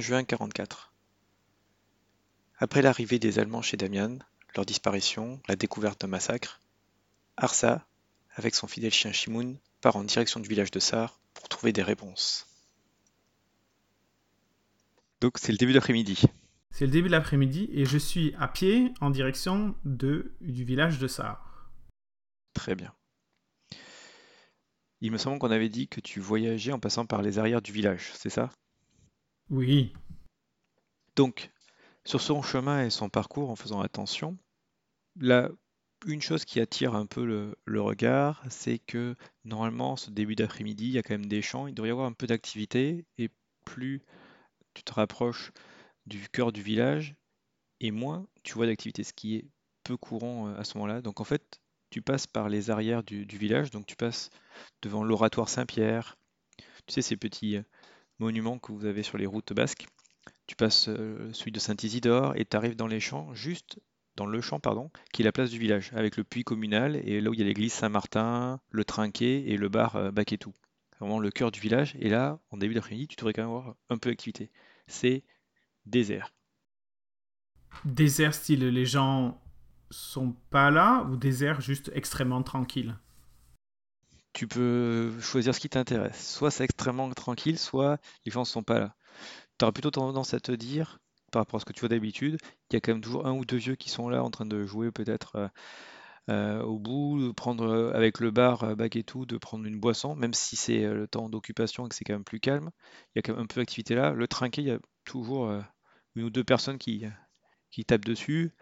juin 44. Après l'arrivée des Allemands chez Damian, leur disparition, la découverte d'un massacre, Arsa, avec son fidèle chien Shimoun, part en direction du village de Sar pour trouver des réponses. Donc c'est le début d'après-midi. C'est le début de l'après-midi et je suis à pied en direction de, du village de Sar. Très bien. Il me semble qu'on avait dit que tu voyageais en passant par les arrières du village, c'est ça? Oui. Donc, sur son chemin et son parcours, en faisant attention, là, une chose qui attire un peu le, regard, c'est que normalement, ce début d'après-midi, il y a quand même des champs, il devrait y avoir un peu d'activité, et plus tu te rapproches du cœur du village, et moins tu vois d'activité, ce qui est peu courant euh, à ce moment-là. Donc en fait, tu passes par les arrières du, du village, donc tu passes devant l'oratoire Saint-Pierre, tu sais, ces petits monument que vous avez sur les routes basques. Tu passes euh, celui de Saint-Isidore et tu arrives dans les champs, juste dans le champ, pardon, qui est la place du village, avec le puits communal et là où il y a l'église Saint-Martin, le trinquet et le bar euh, Baquetou. Vraiment le cœur du village. Et là, en début d'après-midi, tu devrais quand même avoir un peu d'activité. C'est désert. Désert style les gens sont pas là ou désert juste extrêmement tranquille? Tu peux choisir ce qui t'intéresse. Soit c'est extrêmement tranquille, soit les gens ne sont pas là. Tu auras plutôt tendance à te dire, par rapport à ce que tu vois d'habitude, qu'il y a quand même toujours un ou deux vieux qui sont là en train de jouer peut-être euh, euh, au bout, de prendre euh, avec le bar bac et tout, de prendre une boisson, même si c'est le temps d'occupation et que c'est quand même plus calme. Il y a quand même un peu d'activité là. Le trinquet, il y a toujours une ou deux personnes qui, qui tapent dessus.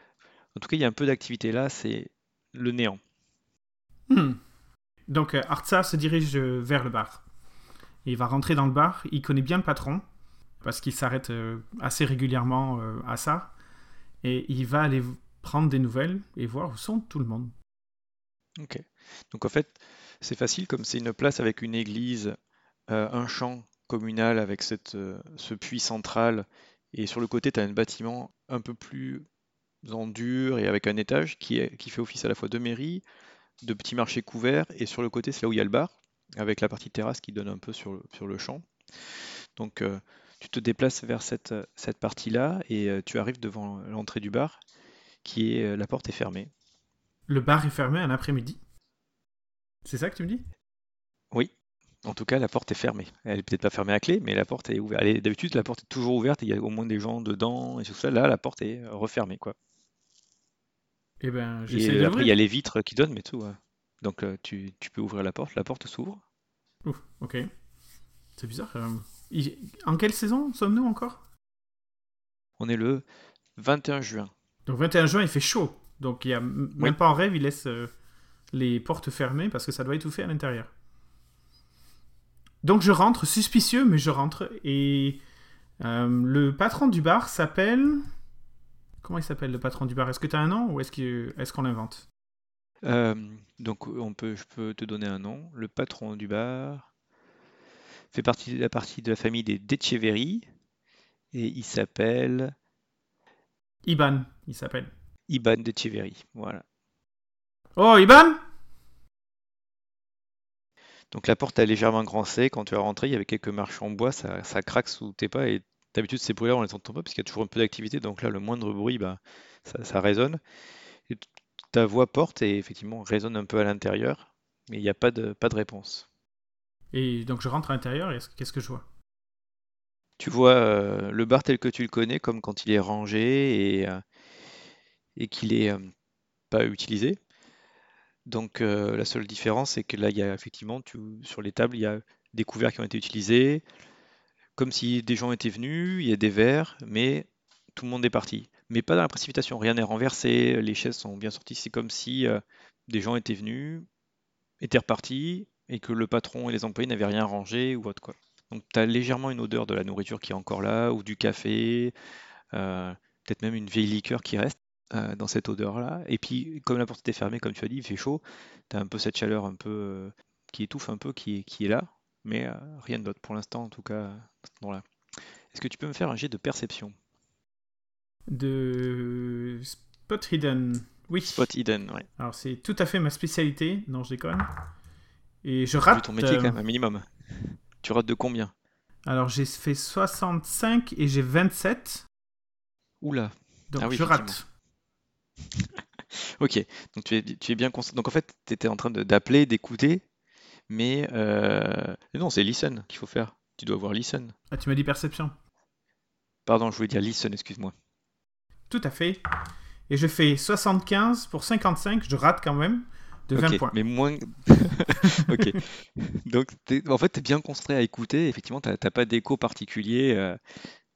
En tout cas, il y a un peu d'activité là, c'est le néant. Hmm. Donc euh, Artsa se dirige euh, vers le bar. Il va rentrer dans le bar, il connaît bien le patron, parce qu'il s'arrête euh, assez régulièrement à ça, et il va aller prendre des nouvelles et voir où sont tout le monde. Ok. Donc en fait, c'est facile, comme c'est une place avec une église, un champ communal avec cette, ce puits central, et sur le côté, tu as un bâtiment un peu plus en dur et avec un étage qui, qui fait office à la fois de mairie, de petits marchés couverts, et sur le côté, c'est là où il y a le bar, avec la partie terrasse qui donne un peu sur le, sur le champ. Donc euh, tu te déplaces vers cette, cette partie-là, et euh, tu arrives devant l'entrée du bar, qui est euh, la porte est fermée. Le bar est fermé un après-midi C'est ça que tu me dis? Oui. En tout cas, la porte est fermée. Elle est peut-être pas fermée à clé, mais la porte est ouverte. D'habitude, la porte est toujours ouverte et il y a au moins des gens dedans et tout ça. Là, la porte est refermée, quoi. Eh ben, et après, il y a les vitres qui donnent, mais tout. Donc, euh, tu, peux ouvrir la porte, la porte s'ouvre. Ouf, ok. C'est bizarre. Euh, en quelle saison sommes-nous encore? On est le 21 juin. Donc, 21 juin, il fait chaud. Donc, il y a même pas en rêve, il laisse euh, les portes fermées parce que ça doit étouffer à l'intérieur. Donc, je rentre, suspicieux, mais je rentre. Et le patron du bar s'appelle. Comment il s'appelle le patron du bar? Est-ce que tu as un nom ou est-ce qu'on est qu'on l'invente? Euh, Donc on peut, je peux te donner un nom. Le patron du bar fait partie de la partie de la famille des Decheverry et il s'appelle Iban. Il s'appelle Iban Decheverry. Voilà. Oh Iban donc la porte est légèrement grancée. Quand tu es rentré, il y avait quelques marches en bois, ça, ça craque sous tes pas et D'habitude, ces bruits-là, on les entend pas parce qu'il y a toujours un peu d'activité. Donc là, le moindre bruit, bah, ça, résonne. ta voix porte et effectivement résonne un peu à l'intérieur, mais il n'y a pas de, pas de réponse. Et donc je rentre à l'intérieur et qu'est-ce que je vois? Tu vois euh, le bar tel que tu le connais, comme quand il est rangé et, euh, et qu'il est euh, pas utilisé. Donc la seule différence, c'est que là, il y a effectivement, tu, sur les tables, il y a des couverts qui ont été utilisés, comme si des gens étaient venus, il y a des verres, mais tout le monde est parti. Mais pas dans la précipitation, rien n'est renversé, les chaises sont bien sorties, c'est comme si euh, des gens étaient venus, étaient repartis, et que le patron et les employés n'avaient rien rangé ou autre quoi. Donc tu as légèrement une odeur de la nourriture qui est encore là, ou du café, euh, peut-être même une vieille liqueur qui reste euh, dans cette odeur-là. Et puis, comme la porte était fermée, comme tu as dit, il fait chaud, tu as un peu cette chaleur un peu qui étouffe un peu, qui est là, mais rien d'autre pour l'instant, en tout cas, là Est-ce que tu peux me faire un jet de perception? De Spot Hidden, oui. Spot Hidden, ouais. Alors, c'est tout à fait ma spécialité, non, je déconne. Et je rate. ton métier quand même, un minimum. Tu rates de combien? Alors j'ai fait 65 et j'ai 27. Oula. Donc ah je rate. ok, donc tu es, tu es bien concentré. Donc en fait, tu étais en train d'appeler, d'écouter, mais euh... non, c'est listen qu'il faut faire. Tu dois voir listen. Ah, tu m'as dit perception. Pardon, je voulais dire listen, excuse-moi. Tout à fait. Et je fais 75 pour 55, je rate quand même de 20 points. Mais moins. ok. Donc, en fait, tu es bien concentré à écouter. Effectivement, tu n'as pas d'écho particulier, euh,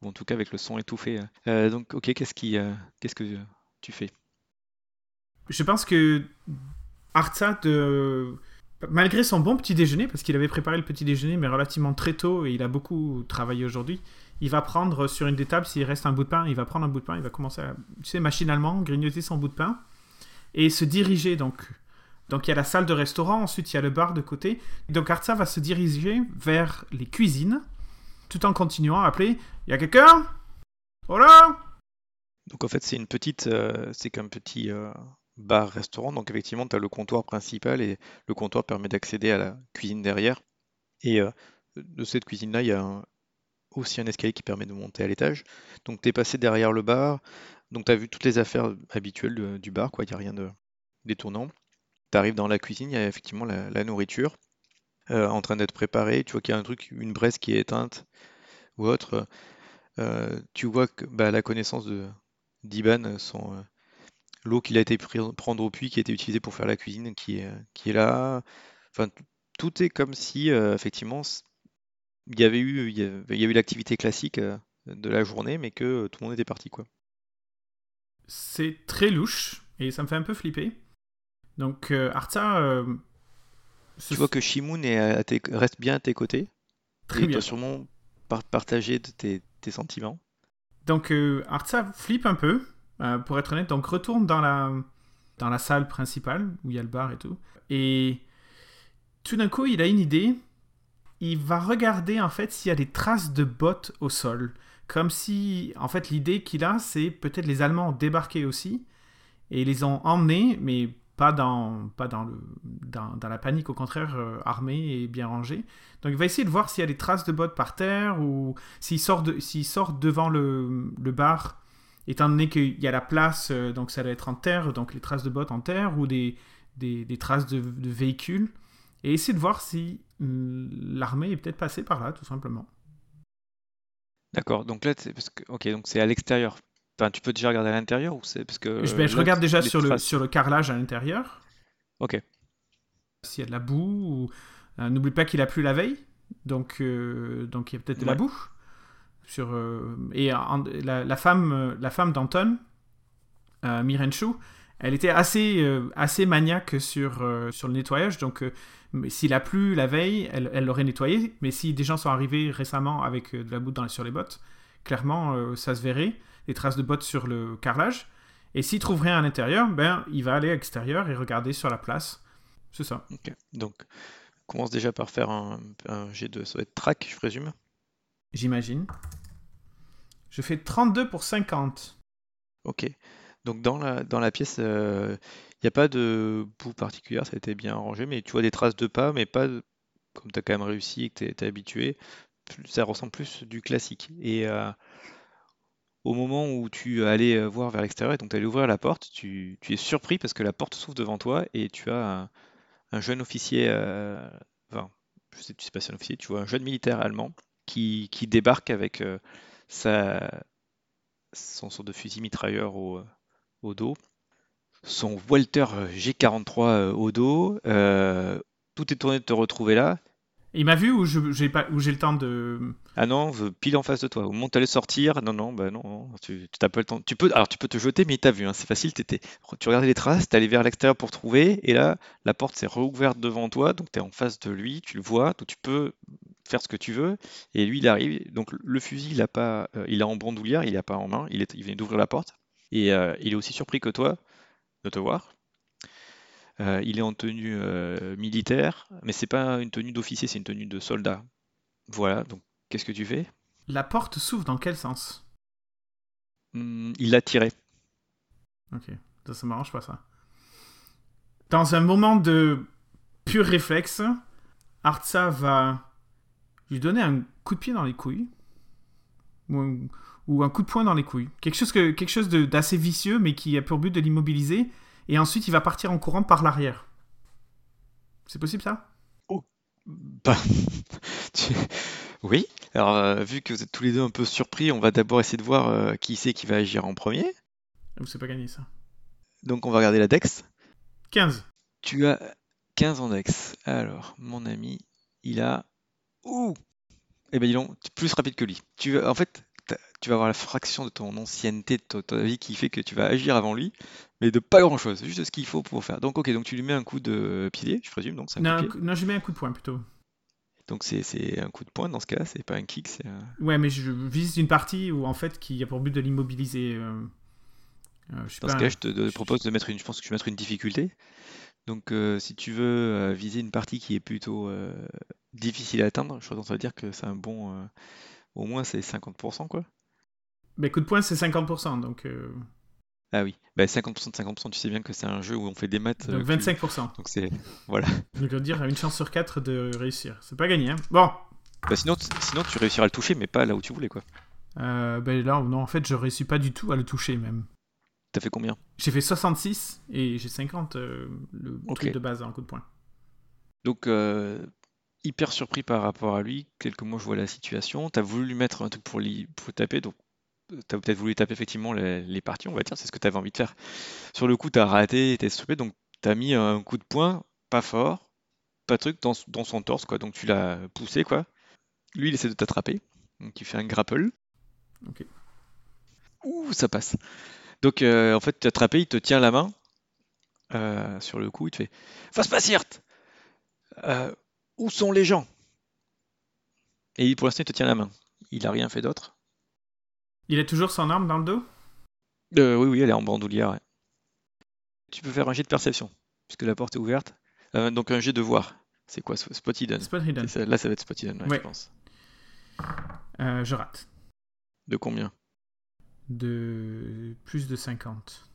en tout cas avec le son étouffé. Euh, donc, ok, qu'est-ce qui, euh, qu'est-ce que tu fais? Je pense que Artsat, malgré son bon petit déjeuner, parce qu'il avait préparé le petit déjeuner, mais relativement très tôt, et il a beaucoup travaillé aujourd'hui, il va prendre sur une des tables, s'il reste un bout de pain, il va prendre un bout de pain, il va commencer à, tu sais, machinalement grignoter son bout de pain et se diriger donc. Donc il y a la salle de restaurant, ensuite il y a le bar de côté. Donc Artsa va se diriger vers les cuisines, tout en continuant à appeler Il y a quelqu'un? Hola? Donc en fait c'est une petite, euh, c'est qu'un petit euh, bar-restaurant. Donc effectivement tu as le comptoir principal et le comptoir permet d'accéder à la cuisine derrière. Et euh, de cette cuisine-là, il y a aussi un escalier qui permet de monter à l'étage. Donc tu es passé derrière le bar. Donc tu as vu toutes les affaires habituelles du bar, quoi. Il n'y a rien de détournant tu arrives dans la cuisine, il y a effectivement la, nourriture euh, en train d'être préparée. Tu vois qu'il y a un truc, une braise qui est éteinte ou autre. Euh, tu vois que bah, la connaissance de d'Iban, son l'eau qu'il a été prendre au puits, qui a été utilisée pour faire la cuisine, qui est, qui est là. Enfin, tout est comme si effectivement il y avait eu, il y, a eu l'activité classique de la journée, mais que tout le monde était parti quoi. C'est très louche et ça me fait un peu flipper. Donc euh, Arta. Euh, tu vois que Shimoun reste bien à tes côtés. Très et bien. sûrement partager tes, sentiments. Donc euh, Arta flippe un peu, pour être honnête. Donc retourne dans la, dans la salle principale où il y a le bar et tout. Et tout d'un coup, il a une idée. Il va regarder en fait s'il y a des traces de bottes au sol. Comme si, en fait, l'idée qu'il a, c'est peut-être les Allemands ont débarqué aussi et les ont emmenés, mais pas dans, pas dans, le, dans, la panique, au contraire, euh, armé et bien rangé. Donc il va essayer de voir s'il y a des traces de bottes par terre ou s'il sort, de, sort devant le, le, bar, étant donné qu'il y a la place, euh, donc ça doit être en terre, donc les traces de bottes en terre ou des, des, des traces de, de, véhicules. Et essayer de voir si hum, l'armée est peut-être passée par là, tout simplement. D'accord, donc là, c'est parce que, ok, donc c'est à l'extérieur, tu peux déjà regarder à l'intérieur ou c'est parce que je, je regarde déjà sur le, sur le carrelage à l'intérieur. Ok. S'il y a de la boue, euh, n'oublie pas qu'il a plu la veille, donc euh, donc il y a peut-être de la boue. Sur euh, et la, femme la femme d'Anton, Mirenchu, elle était assez assez maniaque sur sur le nettoyage, donc s'il a plu la veille, elle, l'aurait nettoyé. Mais si des gens sont arrivés récemment avec de la boue dans, sur les bottes, clairement ça se verrait des traces de bottes sur le carrelage. Et s'il trouve rien à l'intérieur, ben, il va aller à l'extérieur et regarder sur la place. C'est ça. Donc, commence déjà par faire un, jet de ça track, je présume. J'imagine. Je fais 32 pour 50. Ok. Donc dans la, dans la pièce, il euh, n'y a pas de boue particulière, ça a été bien rangé, mais tu vois des traces de pas, mais pas comme tu as quand même réussi et que tu es, habitué. Ça ressemble plus du classique. Et euh, au moment où tu allais euh, voir vers l'extérieur et donc tu allais ouvrir la porte, tu, es surpris parce que la porte s'ouvre devant toi et tu as un, jeune officier, euh, enfin, je sais, tu sais pas si c'est un officier, tu vois un jeune militaire allemand qui, débarque avec sa, son sort de fusil mitrailleur au, au dos, son Walter G43 au dos. tout est tourné de te retrouver là. Il m'a vu ou j'ai pas ou j'ai le temps de Ah non, pile en face de toi. Au moment où tu allais sortir, non non, bah non, tu t'as pas le temps. Tu peux alors tu peux te jeter mais il t'a vu hein, c'est facile, tu regardais les traces, tu allé vers l'extérieur pour trouver et là la porte s'est rouverte devant toi, donc tu es en face de lui, tu le vois, donc tu peux faire ce que tu veux et lui il arrive. Donc le fusil, il a pas euh, il a en bandoulière, il a pas en main, il est il vient d'ouvrir la porte et euh, il est aussi surpris que toi de te voir. Euh, il est en tenue militaire, mais c'est pas une tenue d'officier, c'est une tenue de soldat. Voilà, donc qu'est-ce que tu fais? La porte s'ouvre dans quel sens? Hmm, Il l'a tiré. Ok, ça, ça m'arrange pas ça. Dans un moment de pur réflexe, Artsa va lui donner un coup de pied dans les couilles. Ou un, coup de poing dans les couilles. Quelque chose, que, quelque chose d'assez vicieux, mais qui a pour but de l'immobiliser et ensuite il va partir en courant par l'arrière. C'est possible ça? Oh, bah, oui. Alors euh, vu que vous êtes tous les deux un peu surpris, on va d'abord essayer de voir euh, qui c'est qui va agir en premier. Vous c'est pas gagné ça. Donc on va regarder la dex. 15. Tu as 15 en dex. Alors, mon ami, il a... Ouh Eh ben dis donc, plus rapide que lui. Tu En fait, tu vas avoir la fraction de ton ancienneté, de ta vie qui fait que tu vas agir avant lui, mais de pas grand chose, juste ce qu'il faut pour faire. Donc ok, donc tu lui mets un coup de pilier, je présume, donc non, non, je mets un coup de poing plutôt. Donc c'est un coup de poing dans ce cas, c'est pas un kick, c'est un... Ouais, mais je vise une partie où en fait qui a pour but de l'immobiliser. Euh, euh, dans ce cas, je te propose de mettre une, je pense que je vais mettre une difficulté. Donc euh, si tu veux viser une partie qui est plutôt difficile à atteindre, je pense dire que c'est un bon, au moins c'est 50% quoi. Mais coup de poing, c'est 50%, donc... Euh, ah oui, bah 50% de 50%, tu sais bien que c'est un jeu où on fait des maths. Donc 25%. Euh, donc c'est... Voilà. Donc veut dire une chance sur 4 de réussir. C'est pas gagné, hein Bon bah sinon, sinon, tu réussiras à le toucher, mais pas là où tu voulais, quoi. Euh, bah là, non, en fait, je réussis pas du tout à le toucher, même. T'as fait combien J'ai fait 66 et j'ai 50 euh, le truc de base en coup de poing. Donc, hyper surpris par rapport à lui, quelques mois je vois la situation. T'as voulu lui mettre un truc pour, lui, pour taper, donc tu as peut-être voulu taper effectivement les, parties, on va dire, c'est ce que tu avais envie de faire. Sur le coup, tu as raté, tu stoppé, donc tu as mis un coup de poing, pas fort, pas de truc, dans, son torse, quoi. Donc tu l'as poussé, quoi. Lui, il essaie de t'attraper, donc il fait un grapple. Ok. Ouh, ça passe. Donc euh, en fait, tu attrapé, il te tient la main euh, sur le coup, il te fait Fasse pas euh, Où sont les gens? Et pour l'instant, il te tient la main. Il a rien fait d'autre. Il a toujours son arme dans le dos? Euh, Oui, oui, elle est en bandoulière. Tu peux faire un jet de perception, puisque la porte est ouverte. Donc un jet de voir. C'est quoi Spot Hidden? Spot hidden. là, ça va être Spot Hidden, je pense. Je rate. De combien? De plus de 50.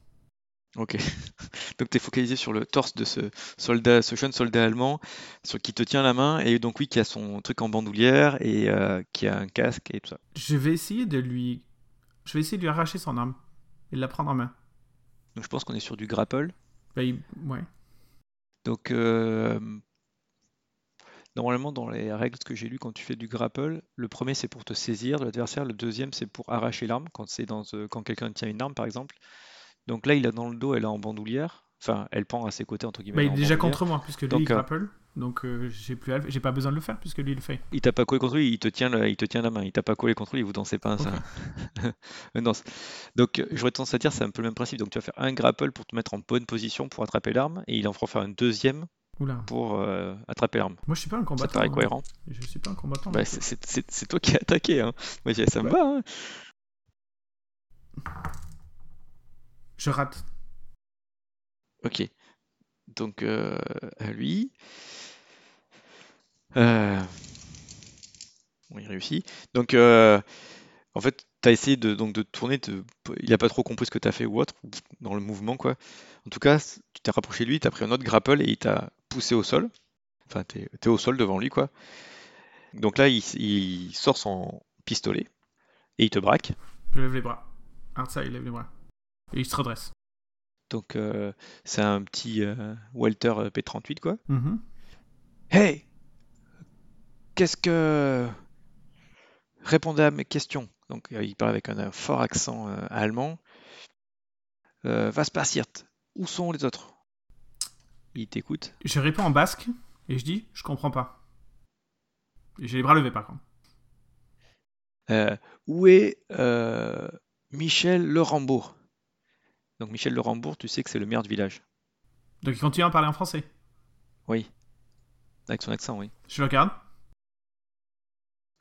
Ok. donc tu es focalisé sur le torse de ce soldat, ce jeune soldat allemand, sur qui te tient la main, et donc oui, qui a son truc en bandoulière, et qui a un casque et tout ça. Je vais essayer de lui je vais essayer de lui arracher son arme et de la prendre en main. Donc je pense qu'on est sur du grapple. Bah, ouais. Donc euh, normalement dans les règles que j'ai lues quand tu fais du grapple, le premier c'est pour te saisir de l'adversaire, le deuxième c'est pour arracher l'arme quand c'est dans euh, quand quelqu'un tient une arme par exemple. Donc là il a dans le dos, elle est en bandoulière. Enfin, elle pend à ses côtés entre guillemets. Bah, il est déjà contre moi puisque lui il euh, grapple. Donc euh, j'ai plus j'ai pas besoin de le faire puisque lui il le fait. Il t'a pas collé contre lui, il te tient la, il te tient la main. Il t'a pas collé contre lui, vous dansez pas ça. Donc j'aurais tendance à dire c'est un peu le même principe. Donc tu vas faire un grapple pour te mettre en bonne position pour attraper l'arme et il en fera faire un deuxième pour euh, attraper l'arme. Moi je suis pas un combattant. Ça paraît hein. cohérent. Je suis pas un combattant. Bah, c'est toi qui as attaqué. Hein. Moi ça me va. Hein. Je rate. Ok. Donc euh, à lui. Euh, il réussit. Donc, euh, en fait, tu as essayé de, donc, de tourner, il n'a pas trop compris ce que tu as fait ou autre, dans le mouvement, quoi. En tout cas, tu t'es rapproché de lui, tu as pris un autre grapple et il t'a poussé au sol. Enfin, tu es, au sol devant lui, quoi. Donc là, il, sort son pistolet et il te braque. Je lève les bras. ça, il lève les bras. Et il se redresse. Donc, euh, c'est un petit Walter P38, quoi. Mm-hmm. Hey Qu'est-ce que... Répondez à mes questions? Donc euh, il parle avec un, fort accent euh, allemand. euh, was passiert Où sont les autres? Il t'écoute. Je réponds en basque et je dis Je comprends pas. J'ai les bras levés par contre. Euh, où est euh, Michel Le Rambourg Donc Michel Le Rambourg, tu sais que c'est le maire du village. Donc il continue à parler en français? Oui. Avec son accent, oui. Je le regarde.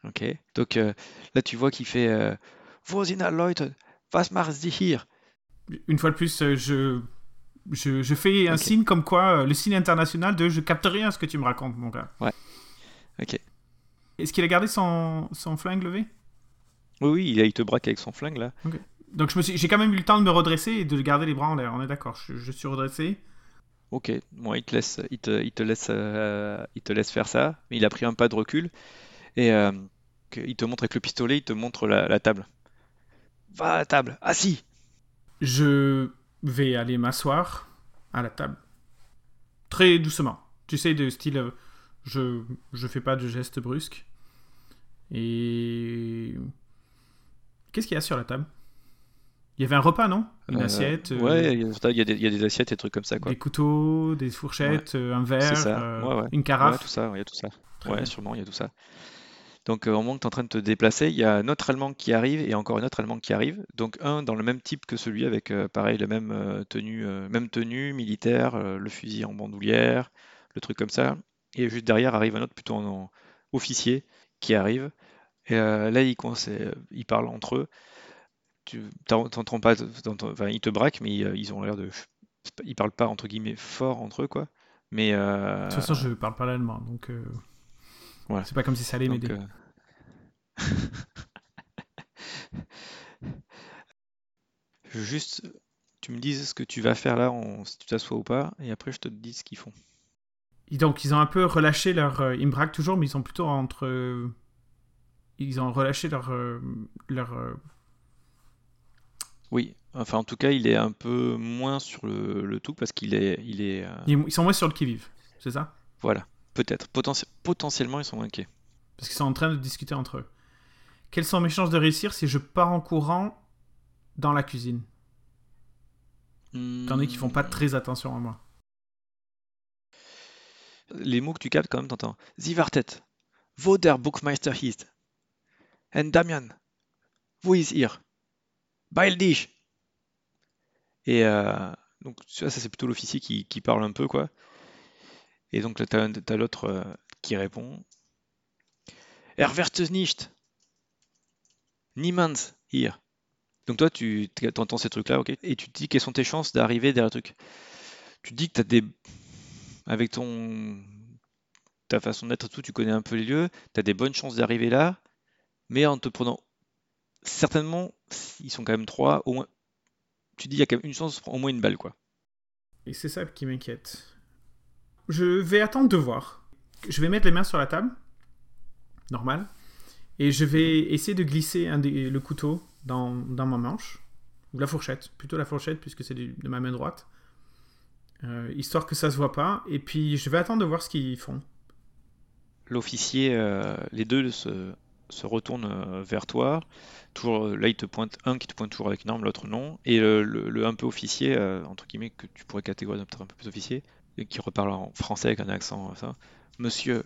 Ok. Donc euh, là, tu vois qu'il fait alle Leute Was machen Sie hier? Une fois de plus, je, je, je fais un signe comme quoi, euh, le signe international de je capte rien à ce que tu me racontes, mon gars. Ok. Est-ce qu'il a gardé son, son flingue levé? Oui, oui, il, il te braque avec son flingue là. Donc me suis- j'ai quand même eu le temps de me redresser et de garder les bras en l'air, on est d'accord. Je, je suis redressé. Ok. Bon, il te laisse, il te, il te laisse, euh, il te laisse faire ça. Mais il a pris un pas de recul et euh, il te montre avec le pistolet, il te montre la, la table. Va à la table, assis. Je vais aller m'asseoir à la table. Très doucement. Tu sais, de style. euh, Je, je fais pas de gestes brusques. Et. Qu'est-ce qu'il y a sur la table? Il y avait un repas, non? Une Euh, assiette, euh, Ouais, il y y y a des assiettes et des trucs comme ça quoi. des couteaux, des fourchettes, un verre, ça, ouais, ouais. une carafe. tout ça, il y a tout ça. Très Ouais, bien. sûrement, il y a tout ça. Donc, euh, au moment que tu es en train de te déplacer, il y a un autre Allemand qui arrive et encore un autre Allemand qui arrive. Donc, un dans le même type que celui avec, euh, pareil, la même euh, tenue, euh, même tenue militaire, euh, le fusil en bandoulière, le truc comme ça. Et juste derrière arrive un autre plutôt en, officier qui arrive. Et euh, là, ils, euh, ils parlent entre eux. Tu t'en- t'entends pas, ils te braquent, mais ils, euh, ont l'air de. Ils parlent pas entre guillemets fort entre eux, quoi. Mais euh, De toute façon, je parle pas l'allemand, donc. euh, Voilà. C'est pas comme si ça allait m'aider. euh, juste, tu me dises ce que tu vas faire là, si tu t'assois ou pas, et après je te dis ce qu'ils font. Et Donc, ils ont un peu relâché leur. euh, ils me braquent toujours, mais ils sont plutôt entre. euh, ils ont relâché leur. euh, leur Oui, enfin en tout cas, il est un peu moins sur le, le tout parce qu'il est, il est, euh, ils ils sont moins sur le qui-vive, c'est ça? Voilà, peut-être, Potentie- potentiellement ils sont inquiets. Parce qu'ils sont en train de discuter entre eux. Quelles sont mes chances de réussir si je pars en courant dans la cuisine? Étant donné qu'ils font pas Hmm. très attention à moi. Les mots que tu captes quand même, t'entends. Sie wartet. Wo der Buchmeister hieß. And Damian. Wo ist ihr? Beeil dich. Et euh, donc, vois, ça c'est plutôt l'officier qui, qui parle un peu, quoi. Et donc t'as, t'as l'autre euh, qui répond. Er wird es nicht. Niemand hier. Donc toi, tu entends ces trucs-là, ok? Et tu te dis quelles sont tes chances d'arriver derrière le truc? Tu te dis que t'as des avec ton ta façon d'être et tout, tu connais un peu les lieux, tu as des bonnes chances d'arriver là, mais en te prenant certainement, ils sont quand même trois, au moins, tu dis il y a quand même une chance au moins une balle quoi. Et c'est ça qui m'inquiète. Je vais attendre de voir. Je vais mettre les mains sur la table. Normal. Et je vais essayer de glisser un des- le couteau dans, dans ma manche. Ou la fourchette. Plutôt la fourchette, puisque c'est de ma main droite. Euh, histoire que ça se voit pas. Et puis je vais attendre de voir ce qu'ils font. L'officier, euh, les deux se, se retournent euh, vers toi. Là, il te pointe un qui te pointe toujours avec une arme, l'autre non. Et le, un peu officier, entre guillemets, que tu pourrais catégoriser un peu plus officier, qui reparle en français avec un accent, euh, ça. Monsieur,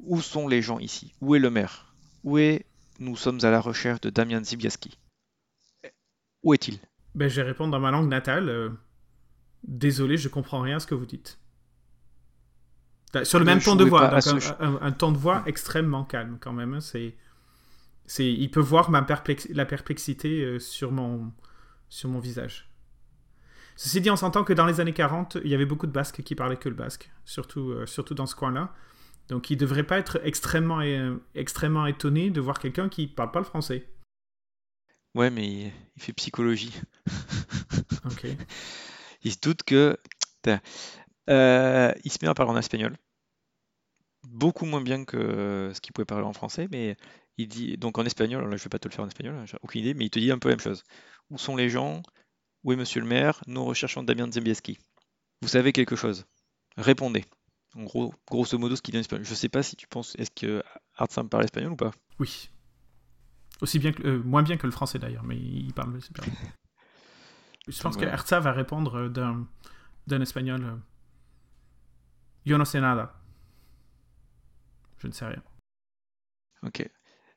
où sont les gens ici? Où est le maire? Où est... Nous sommes à la recherche de Damian Zibiaski. Où est-il? Ben, je vais répondre dans ma langue natale. euh, Désolé, je comprends rien à ce que vous dites. Sur le Ne même ton de voix, donc ce un, un- un ton de voix extrêmement calme quand même. hein, C'est, c'est, il peut voir ma perplex- la perplexité euh, sur mon, sur mon visage. Ceci dit, on s'entend que dans les années 40, il y avait beaucoup de Basques qui parlaient que le basque, surtout, euh, surtout dans ce coin-là. Donc, il ne devrait pas être extrêmement, euh, extrêmement étonné de voir quelqu'un qui ne parle pas le français. Ouais, mais il, fait psychologie. Ok. Il se doute que... Euh, il se met à parler en espagnol. Beaucoup moins bien que ce qu'il pouvait parler en français, mais il dit... Donc en espagnol, là je vais pas te le faire en espagnol, hein, j'ai aucune idée, mais il te dit un peu la même chose. Où sont les gens? Est monsieur le maire? Nous recherchons Damien Zembieski. Vous savez quelque chose? Répondez. En gros, grosso modo, ce qu'il dit en espagnol. Je sais pas si tu penses... Est-ce que Artsam parle espagnol ou pas? Oui. Aussi bien que, euh, moins bien que le français d'ailleurs, mais il parle super bien. Je pense que Voilà. Herza va répondre euh, d'un d'un espagnol. euh, Yo no sé nada. Je ne sais rien. Ok.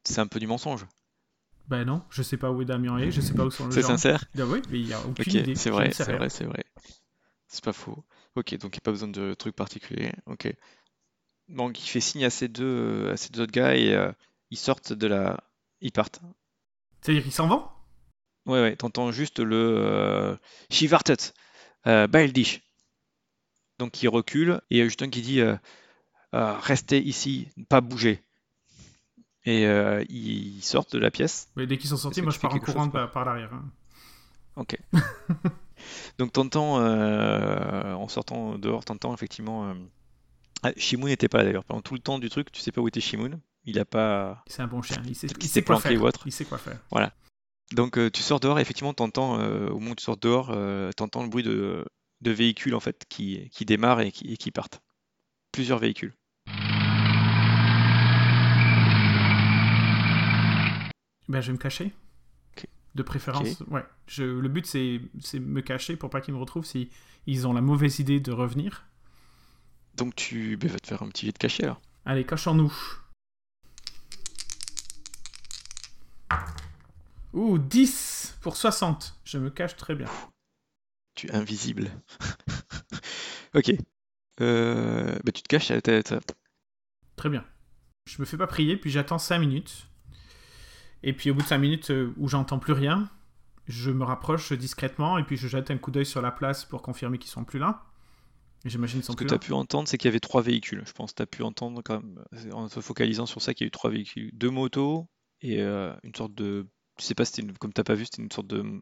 C'est un peu du mensonge. Ben non, je sais pas où Damien est, je sais pas où sont les C'est gens. sincère? Ah oui, mais il y a aucune Ok, idée. c'est vrai, c'est vrai, c'est vrai. C'est pas faux. Ok, donc il n'y a pas besoin de trucs particuliers. Ok. Donc il fait signe à ces deux, euh, à ces deux autres gars et euh, ils sortent de la. Ils partent. C'est-à-dire qu'ils s'en vont? Ouais, ouais, t'entends juste le euh, Shivartet, euh, Baeldish. Donc il recule et il y a juste un qui dit euh, Restez ici, ne pas bouger. Et euh, ils sortent de la pièce. Mais dès qu'ils sont sortis, moi je pars en courant chose, par, par l'arrière. hein. Ok. Donc t'entends, euh, en sortant dehors, t'entends effectivement. euh, ah, Shimoon n'était pas là d'ailleurs. Pendant tout le temps du truc, tu sais pas où était Shimoon. Il a pas. C'est un bon chien, il sait, il sait quoi faire. ou autre. Il sait quoi faire. Donc euh, tu sors dehors et effectivement t'entends, euh, au moment où tu sors dehors, t'entends le bruit de, de véhicules en fait qui, qui démarrent et qui, et qui partent. Plusieurs véhicules. Ben je vais me cacher. De préférence, ouais. Je, le but c'est c'est me cacher pour pas qu'ils me retrouvent si ils ont la mauvaise idée de revenir. Donc tu ben, vas te faire un petit jet de cachet alors. Allez, cachons-nous. Ouh, 10 pour 60. Je me cache très bien. Tu es invisible. Ok. Euh, ben, tu te caches, t'as- t'as- t'as- Très bien. Je me fais pas prier, puis j'attends 5 minutes. Et puis au bout de 5 minutes euh, où j'entends plus rien, je me rapproche discrètement et puis je jette un coup d'œil sur la place pour confirmer qu'ils sont plus là. J'imagine Ce que tu as pu entendre, c'est qu'il y avait trois véhicules. Je pense que tu as pu entendre quand même, euh, en se focalisant sur ça, qu'il y a eu trois véhicules. Deux motos et euh, une sorte de. Je sais pas, c'était une- comme t'as pas vu, c'était une sorte de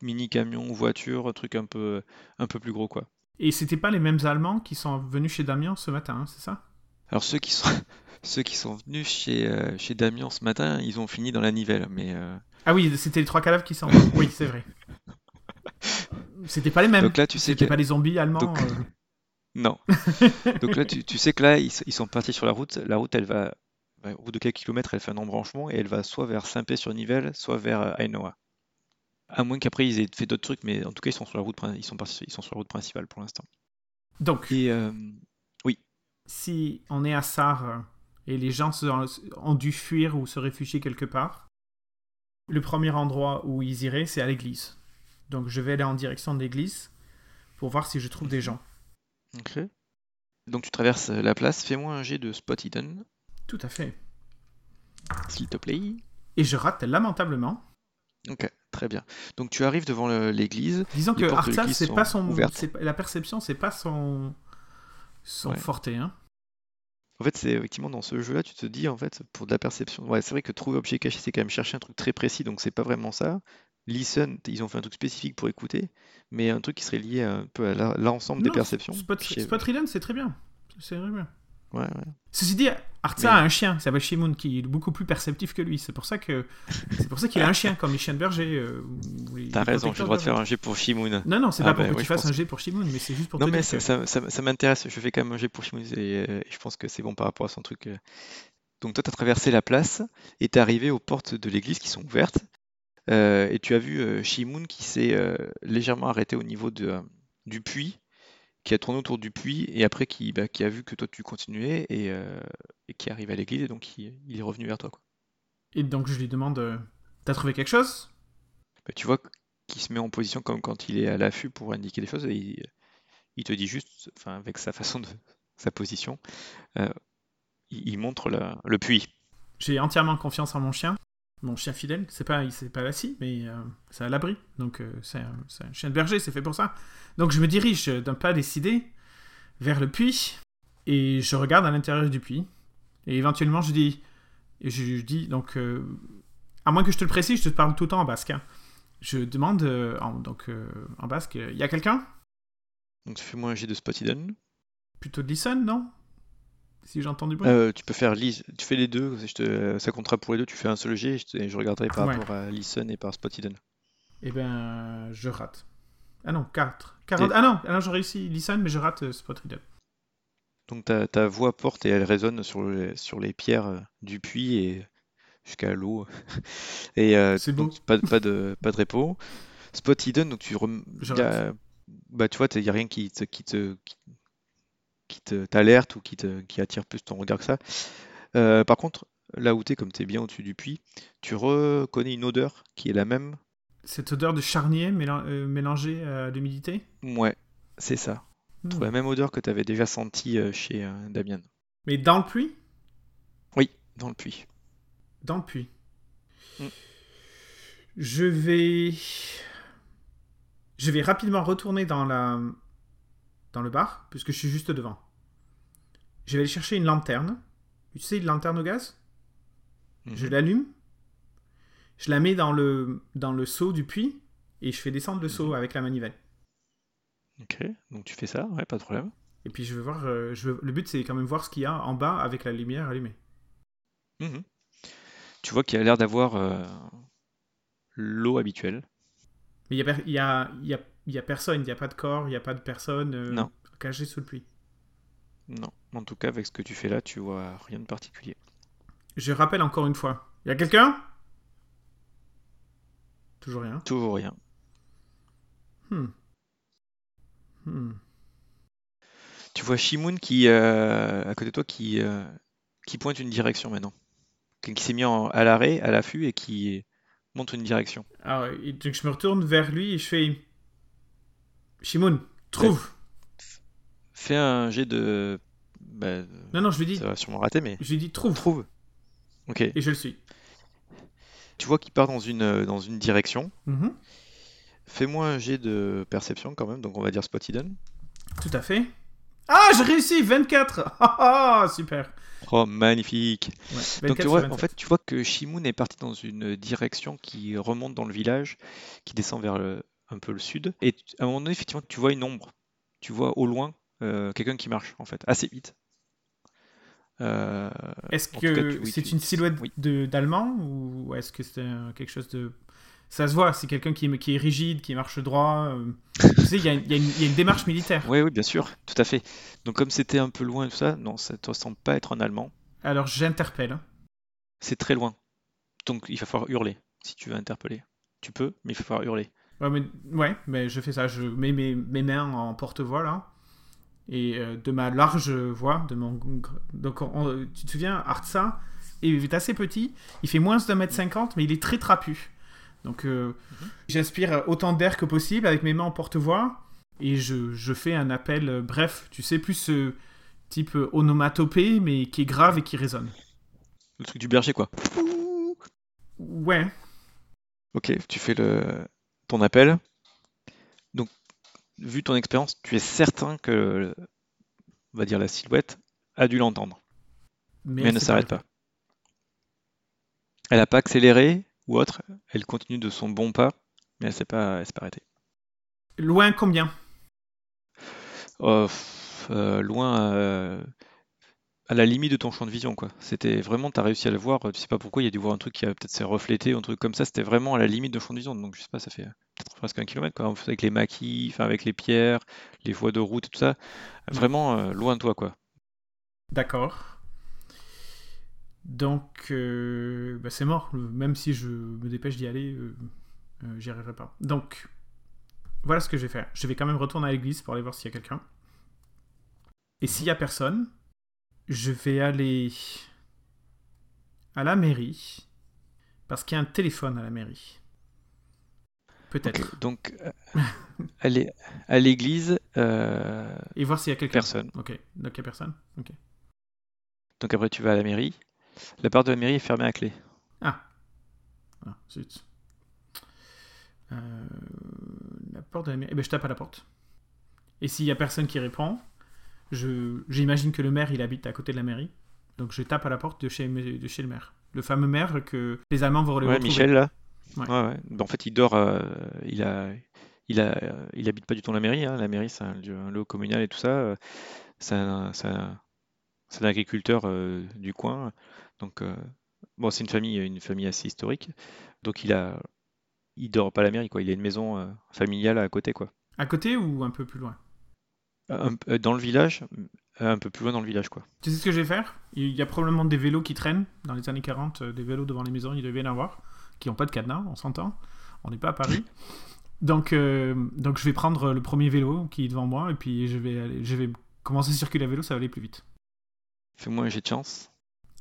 mini camion, voiture, un truc un peu, un peu plus gros quoi. Et c'était pas les mêmes Allemands qui sont venus chez Damien ce matin, hein, c'est ça? Alors ceux qui sont, ceux qui sont venus chez, euh, chez Damien ce matin, ils ont fini dans la Nivelle. Mais euh, Ah oui, c'était les trois cadavres qui sont. oui, c'est vrai. C'était pas les mêmes. donc là, tu sais que pas des zombies allemands. Donc- euh. non. Donc là, tu, tu sais que là, ils, ils sont partis sur la route. La route, elle va, va- au bout de quelques kilomètres, elle fait un embranchement et elle va soit vers Saint-Pé-sur-Nivelle, soit vers Ainoa. À moins qu'après ils aient fait d'autres trucs, mais en tout cas, ils sont sur la route, ils sont partis- ils sont sur la route principale pour l'instant. Donc, Et si on est à Sarre et les gens ont dû fuir ou se réfugier quelque part, le premier endroit où ils iraient, c'est à l'église. Donc je vais aller en direction de l'église pour voir si je trouve des gens. ok. Donc tu traverses la place. Fais-moi un jet de spot hidden, Tout à fait. s'il te plaît. Et je rate lamentablement. Ok, très bien. Donc tu arrives devant l'église. Disons que Arthas, c'est pas son. La perception, c'est pas son. Son Ouais. forté, hein. En fait, c'est effectivement dans ce jeu-là, tu te dis, en fait, pour de la perception, ouais, c'est vrai que trouver objet caché, c'est quand même chercher un truc très précis, donc c'est pas vraiment ça. Listen, ils ont fait un truc spécifique pour écouter, mais un truc qui serait lié un peu à l'ensemble des perceptions. Spot, c'est très bien. C'est très bien. Ouais, ouais. Ceci dit, Artsa Mais- a un chien qui s'appelle Shimon qui est beaucoup plus perceptif que lui. C'est pour ça que c'est pour ça qu'il a un chien comme les chiens de berger. euh, T'as raison, j'ai le droit de faire un jet pour Shimoon. Non, non, c'est Ah pas bah pour que oui, tu fasses pense un jet pour Shimon, mais c'est juste pour Non, te mais dire ça, que- ça- ça- ça m'intéresse, je fais quand même un jet pour Shimoon et euh, je pense que c'est bon par rapport à son truc. euh. Donc toi, tu as traversé la place et tu es arrivé aux portes de l'église qui sont ouvertes. euh, et tu as vu Shimoon qui s'est légèrement arrêté au niveau de, du puits, qui a tourné autour du puits et après qui, bah, qui a vu que toi tu continuais et, euh, et qui arrive à l'église et donc il, il est revenu vers toi. quoi. Et donc je lui demande euh, T'as trouvé quelque chose? Bah, tu vois qu'il se met en position comme quand il est à l'affût pour indiquer des choses et il, il te dit juste, enfin avec sa façon de sa position, euh, il, il montre la- le puits. J'ai entièrement confiance en mon chien. Mon chien fidèle, c'est pas, il s'est pas assis, mais euh, c'est à l'abri. Donc euh, c'est un, chien de berger, c'est fait pour ça. Donc je me dirige d'un pas décidé vers le puits et je regarde à l'intérieur du puits. Et éventuellement je dis, et je dis donc, euh, à moins que je te le précise, je te parle tout le temps en basque. hein. Je demande euh, en, donc en basque, il y a quelqu'un? Donc fais-moi un jet de spot hidden? Plutôt de listen, non? Si j'entends du bruit. Euh, tu peux faire lis- tu fais les deux, je te- ça comptera pour les deux, tu fais un seul jet et je, te- et je regarderai par Ouais. rapport à listen et par spot hidden. Eh ben, je rate. Ah non, 4. 40... Ah non, ah non j'ai réussi listen, mais je rate euh, Spot Reader. Donc ta, ta voix porte et elle résonne sur, le- sur les pierres euh, du puits et jusqu'à l'eau. Et euh, donc pas, de- pas de pas de repos. Spot hidden, donc tu rem- Je y a- bah, tu vois, il n'y a rien qui te, qui te, qui, qui te t'alerte ou qui, te, qui attire plus ton regard que ça. Euh, par contre, là où tu es, comme tu es bien au-dessus du puits, tu reconnais une odeur qui est la même. Cette odeur de charnier mélan- euh, mélangée à l'humidité? Ouais, c'est ça. Hmm. La même odeur que tu avais déjà sentie euh, chez euh, Damien. Mais dans le puits? Oui, dans le puits. Dans le puits. Mm. Je vais. Je vais rapidement retourner dans la. Dans le bar, puisque je suis juste devant. Je vais aller chercher une lanterne. Tu sais, une lanterne au gaz? Je Mhm. l'allume. Je la mets dans le, dans le seau du puits. Et je fais descendre le seau Mhm. avec la manivelle. Ok, donc tu fais ça, ouais, pas de problème. Et puis je veux voir. euh, je veux- Le but, c'est quand même voir ce qu'il y a en bas avec la lumière allumée. Mhm. Tu vois qu'il y a l'air d'avoir euh, l'eau habituelle. Mais il a, y, a, il y, a, il y a personne. Il n'y a pas de corps. Il n'y a pas de personne euh, cachée sous le puits. Non, en tout cas, avec ce que tu fais là, tu vois rien de particulier. Je rappelle encore une fois. Il y a quelqu'un? Toujours rien. Toujours rien. Hmm. Hmm. Tu vois Shimoun qui, euh, à côté de toi, qui, euh, qui pointe une direction maintenant. Qui qui s'est mis en- à l'arrêt, à l'affût et qui montre une direction. Alors, donc je me retourne vers lui et je fais. Shimoun, trouve Fais un jet de. bah, Non, non, je lui dis. ça va sûrement rater, mais. Je lui dis trouve. Trouve. Ok. Et je le suis. Tu vois qu'il part dans une, euh, dans une direction. Mhm. Fais-moi un jet de perception quand même, donc on va dire spot hidden. Tout à fait. Ah, j'ai réussi 24 Ah, ah, Super Oh, magnifique! Ouais, Donc 24 tu vois, 27. en fait, tu vois que Shimoun est parti dans une direction qui remonte dans le village, qui descend vers le- un peu le sud. Et à un moment donné, effectivement, tu vois une ombre. Tu vois au loin euh, quelqu'un qui marche, en fait, assez vite. Euh, Est-ce que oui, c'est tu- une silhouette oui. d'allemand ou est-ce que c'est quelque chose de ça se voit, c'est quelqu'un qui, est- qui est rigide, qui marche droit. euh. tu sais, il y, a une- y y a démarche militaire. Oui, oui, bien sûr, tout à fait. Donc comme c'était un peu loin et tout ça, non, ça ne semble pas être un Allemand. Alors j'interpelle. C'est très loin. Donc il va falloir hurler si tu veux interpeller. Tu peux, mais il va falloir hurler. Ouais, mais, ouais, mais je fais ça. Je mets mes, mes mains en porte-voix là. Et euh, de ma large voix, de mon. Donc, on- tu te souviens, Artsa est assez petit. Il fait moins d'un mètre cinquante, mais il est très trapu. Donc, euh, j'aspire autant d'air que possible avec mes mains en porte-voix. Et je, je fais un appel, euh, bref, tu sais, plus euh, type euh, onomatopée, mais qui est grave et qui résonne. Le truc du berger, quoi. Ouais. Ok, tu fais le ton appel. Donc, vu ton expérience, tu es certain que, on va dire la silhouette, a dû l'entendre, mais, elle ne s'arrête pas. Elle n'a pas accéléré ou autre, elle continue de son bon pas, mais elle s'est pas, pas arrêtée. Loin combien? Oh, euh, loin, euh, à la limite de ton champ de vision, quoi. C'était vraiment, t'as réussi à le voir. Tu sais pas pourquoi, il y a dû voir un truc qui a peut-être s'est reflété, un truc comme ça. C'était vraiment à la limite de champ de vision. Donc je sais pas, ça fait peut-être presque un kilomètre, quoi. Avec les maquis, enfin avec les pierres, les voies de route tout ça. Vraiment euh, loin de toi, quoi. D'accord. Donc, euh, bah, c'est mort. Même si je me dépêche d'y aller, euh, euh, j'y arriverai pas. Donc, voilà ce que je vais faire. Je vais quand même retourner à l'église pour aller voir s'il y a quelqu'un. Et s'il y a personne, je vais aller à la mairie. Parce qu'il y a un téléphone à la mairie. Peut-être. Donc, euh, aller à l'église, euh, Et voir s'il y a quelqu'un. personne. Ok. Donc, il y a personne. Ok. Donc après, tu vas à la mairie. La porte de la mairie est fermée à clé. Ah, zut. Euh, la porte de la mairie. Eh ben, je tape à la porte. Et s'il y a personne qui répond, j'imagine que le maire il habite à côté de la mairie. Donc je tape à la porte de chez, de chez le maire. Le fameux maire que les Allemands vont le Ouais, retrouver. Michel, là. Ouais. Ouais, ouais. Ben, en fait, il dort. euh, il a, il a, il habite pas du tout la mairie. hein. La mairie, c'est un, un lot communal et tout ça. C'est un, agriculteur euh, du coin. Donc, euh, bon, c'est une famille, une famille assez historique. Donc, il a, il dort pas la mairie, quoi. Il a une maison familiale à côté, quoi. À côté ou un peu plus loin? Un- euh, dans le village, euh, un peu plus loin dans le village, quoi. Tu sais ce que je vais faire? Il y a probablement des vélos qui traînent dans les années 40, euh, des vélos devant les maisons, il devait y en avoir, qui n'ont pas de cadenas, on s'entend. On n'est pas à Paris. Donc, euh, donc je vais prendre le premier vélo qui est devant moi et puis je vais, aller- je vais commencer à circuler à vélo, ça va aller plus vite. Fais-moi un jet de chance.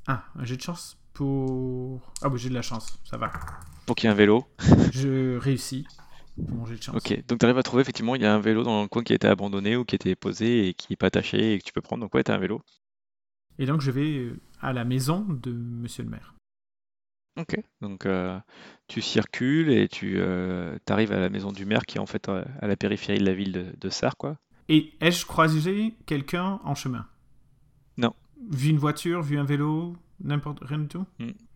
Ah, j'ai de chance pour... Ah bah j'ai de la chance, ça va. Pour qu'il y ait un vélo. Je réussis pour. Ok, donc tu arrives à trouver effectivement, il y a un vélo dans le coin qui a été abandonné ou qui était posé et qui n'est pas attaché et que tu peux prendre. Donc ouais, t'as un vélo. Et donc je vais euh, à la maison de monsieur le maire. Ok, donc euh, tu circules et tu arrives à la maison du maire qui est en fait euh, à la périphérie de la ville de, de Sarre, quoi. Et ai-je croisé quelqu'un en chemin? Non. Vu une voiture, vu un vélo, n'importe rien du tout?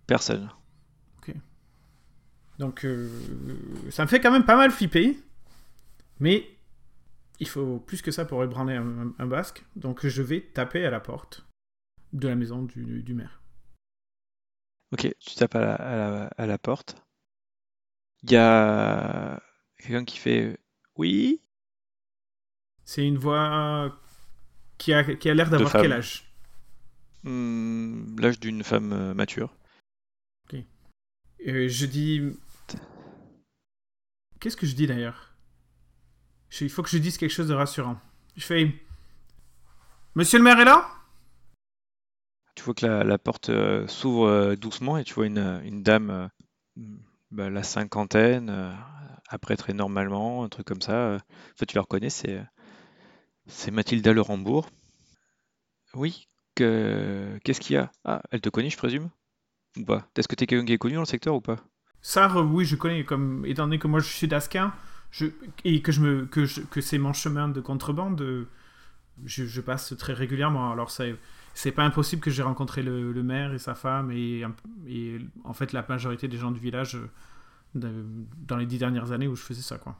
Personne. Donc euh, ça me fait quand même pas mal flipper. Mais il faut plus que ça pour ébranler un, basque. Donc je vais taper à la porte de la maison du, maire. Ok, tu tapes à la, à la, à la porte. Il y a quelqu'un qui fait oui? C'est une voix qui a, qui a l'air d'avoir quel âge? Hmm, L'âge d'une femme euh, mature. Euh, Je dis... Qu'est-ce que je dis d'ailleurs? Il faut que je dise quelque chose de rassurant. Je fais... Monsieur le maire est là? Tu vois que la, la porte euh, s'ouvre euh, doucement et tu vois une, euh, une dame, euh, bah, la cinquantaine, euh, après très normalement, un truc comme ça. euh. En fait, tu la reconnais, c'est c'est Mathilda Lerambourg. Oui, que- qu'est-ce qu'il y a? Ah, elle te connaît, je présume? Ou pas? Est-ce que t'es quelqu'un qui est connu dans le secteur ou pas? Ça, re- oui, je connais, comme étant donné que moi je suis je, et que, je me, que, c'est mon chemin de contrebande, euh, je, passe très régulièrement. Alors, c'est, pas impossible que j'ai rencontré le, maire et sa femme, et, en fait la majorité des gens du village euh, dans les dix dernières années où je faisais ça, quoi.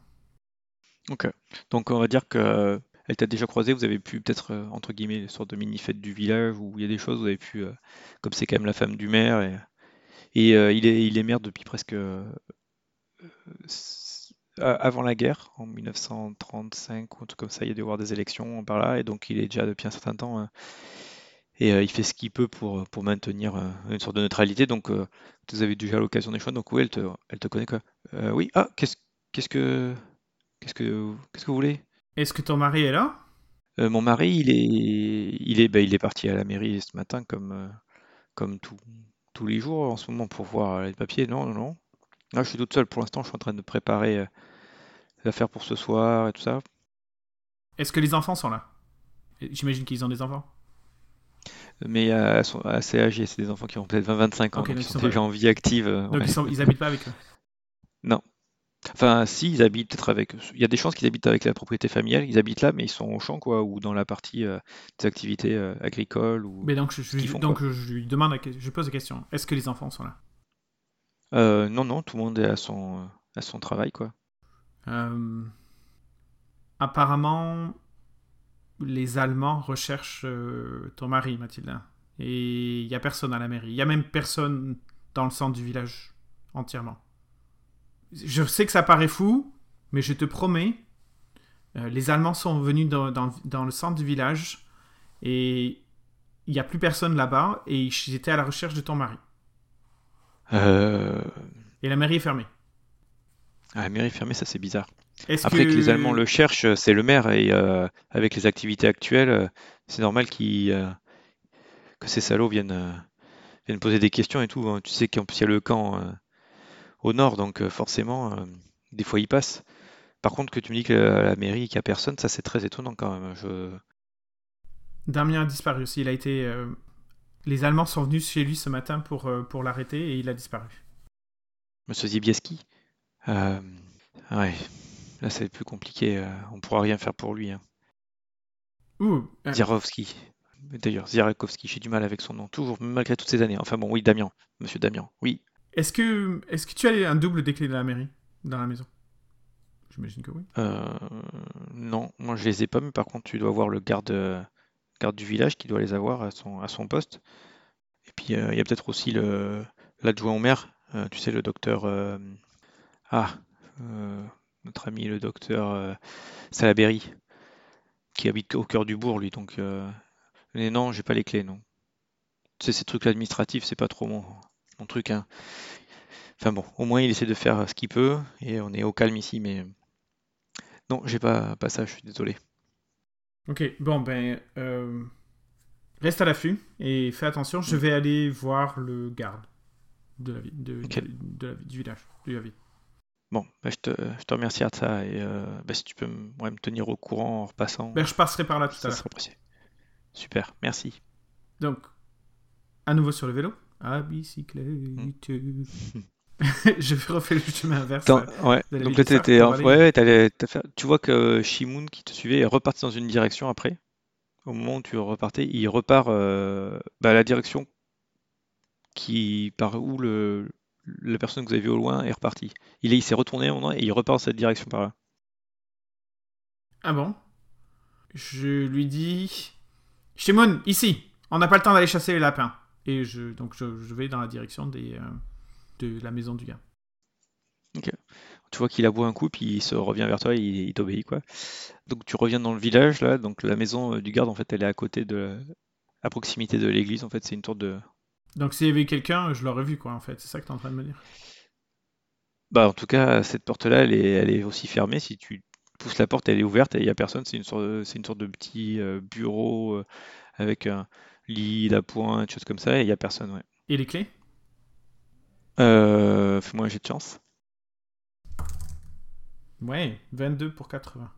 Ok. Donc on va dire que euh, elle t'a déjà croisé, vous avez pu peut-être entre guillemets une sorte de mini-fête du village où il y a des choses, vous avez pu, comme c'est quand même la femme du maire et, euh, il est il est maire depuis presque euh, a- avant la guerre, en 1935 ou un truc comme ça, il y a dû y avoir des élections par là et donc il est déjà depuis un certain temps euh, et euh, il fait ce qu'il peut pour pour maintenir euh, une sorte de neutralité. Donc euh, vous avez déjà l'occasion d'échanger. Donc oui, elle te elle te connaît quoi. Euh, oui, ah qu'est-ce qu'est-ce que qu'est-ce que qu'est-ce que vous voulez? Est-ce que ton mari est là? Euh, mon mari, il est, il est, bah, il est parti à la mairie ce matin comme, euh, comme tout- tous les jours en ce moment pour voir euh, les papiers. Non, non, non. Là, je suis toute seule pour l'instant. Je suis en train de préparer euh, l'affaire pour ce soir et tout ça. Est-ce que les enfants sont là? J'imagine qu'ils ont des enfants. Mais euh, elles sont assez âgées. C'est des enfants qui ont peut-être 20-25 ans, Ok, donc donc ils ils sont déjà en vie active. euh, Donc ouais. ils, sont, ils habitent pas avec eux? Non. Enfin, si, ils habitent peut-être avec. Il y a des chances qu'ils habitent avec la propriété familiale. Ils habitent là, mais ils sont au champ, quoi, ou dans la partie euh, des activités euh, agricoles. Ou... Mais donc je, je, qu'ils font, donc je lui demande, je pose la question. Est-ce que les enfants sont là? Euh, non, non, tout le monde est à son, à son travail, quoi. Euh, apparemment, les Allemands recherchent ton mari, Mathilda. Et il n'y a personne à la mairie. Il n'y a même personne dans le centre du village entièrement. Je sais que ça paraît fou, mais je te promets, euh, les Allemands sont venus dans, dans- dans le centre du village et il n'y a plus personne là-bas et ils étaient à la recherche de ton mari. Euh... Et la mairie est fermée. Ah, la mairie fermée, ça c'est bizarre. Après que... que les Allemands le cherchent, c'est le maire et euh, avec les activités actuelles, c'est normal que ces salauds viennent, viennent poser des questions et tout. hein. Tu sais qu'en plus il y a le camp au nord, donc euh, forcément, euh, des fois ils passent. Par contre, que tu me dis que la, la mairie, qu'il n'y a personne, ça c'est très étonnant quand même. Je... Damien a disparu aussi. Il a été. euh, Les Allemands sont venus chez lui ce matin pour, euh, pour l'arrêter et il a disparu. Monsieur Zibieski, euh, ouais, là c'est plus compliqué. euh, on pourra rien faire pour lui. Hein. Ouh, euh, Ziarovski. D'ailleurs, Ziarakowski, j'ai du mal avec son nom, toujours, malgré toutes ces années. Enfin bon, oui, Damien, monsieur Damien, oui. Est-ce que, tu as un double des clés de la mairie dans la maison? J'imagine que oui. Euh, non, moi je les ai pas, mais par contre, tu dois voir le garde, du village qui doit les avoir à son, poste. Et puis, euh, il y a peut-être aussi l'adjoint au maire, euh, tu sais, le docteur. ah, notre ami le docteur Salaberry, qui habite au cœur du bourg, lui. Donc, mais non, j'ai pas les clés, non. Tu sais, ces trucs administratifs, c'est pas trop mon, mon truc, hein. Enfin bon, au moins il essaie de faire ce qu'il peut, et on est au calme ici, mais Non, j'ai pas, pas ça, je suis désolé. Ok, bon, ben. euh, reste à l'affût et fais attention. Je vais aller voir le garde de la ville, de, Ok. de- de la ville- du village, de la ville. Bon, bah, je te, je te remercie Arta et euh, bah, si tu peux me, ouais, me tenir au courant en repassant, Ben, je passerai par là tout à ça l'heure. Super, merci. Donc, à nouveau sur le vélo. À bicyclette. Mm. je vais refaire le chemin inverse. Attends, ouais. de la Donc là, t'étais ouais, ouais, fait- tu vois que Shimoun qui te suivait est reparti dans une direction après. Au moment où tu repartais, il repart euh, bah, la direction qui par où le, la personne que vous avez vue au loin est repartie. Il est, il s'est retourné au moment et il repart dans cette direction par là. Ah bon? Je lui dis Shimon, ici On n'a pas le temps d'aller chasser les lapins. Et je, donc je, je vais dans la direction des, euh, de la maison du gars. Tu vois qu'il aboie un coup, puis il se revient vers toi, il, il t'obéit quoi. Donc tu reviens dans le village là, donc la maison euh, du garde en fait elle est à côté de, à proximité de l'église en fait, c'est une sorte de, Donc s'il y avait quelqu'un, je l'aurais vu, quoi, en fait. C'est ça que tu es en train de me dire Bah, en tout cas, cette porte-là, elle est, elle est aussi fermée. Si tu pousses la porte, elle est ouverte et il n'y a personne. C'est une sorte, de- c'est une sorte de petit euh, bureau avec un lit d'appoint, des choses comme ça, et il n'y a personne, ouais. Et les clés? Euh, fais-moi un jet de chance. Ouais, 22 pour 80.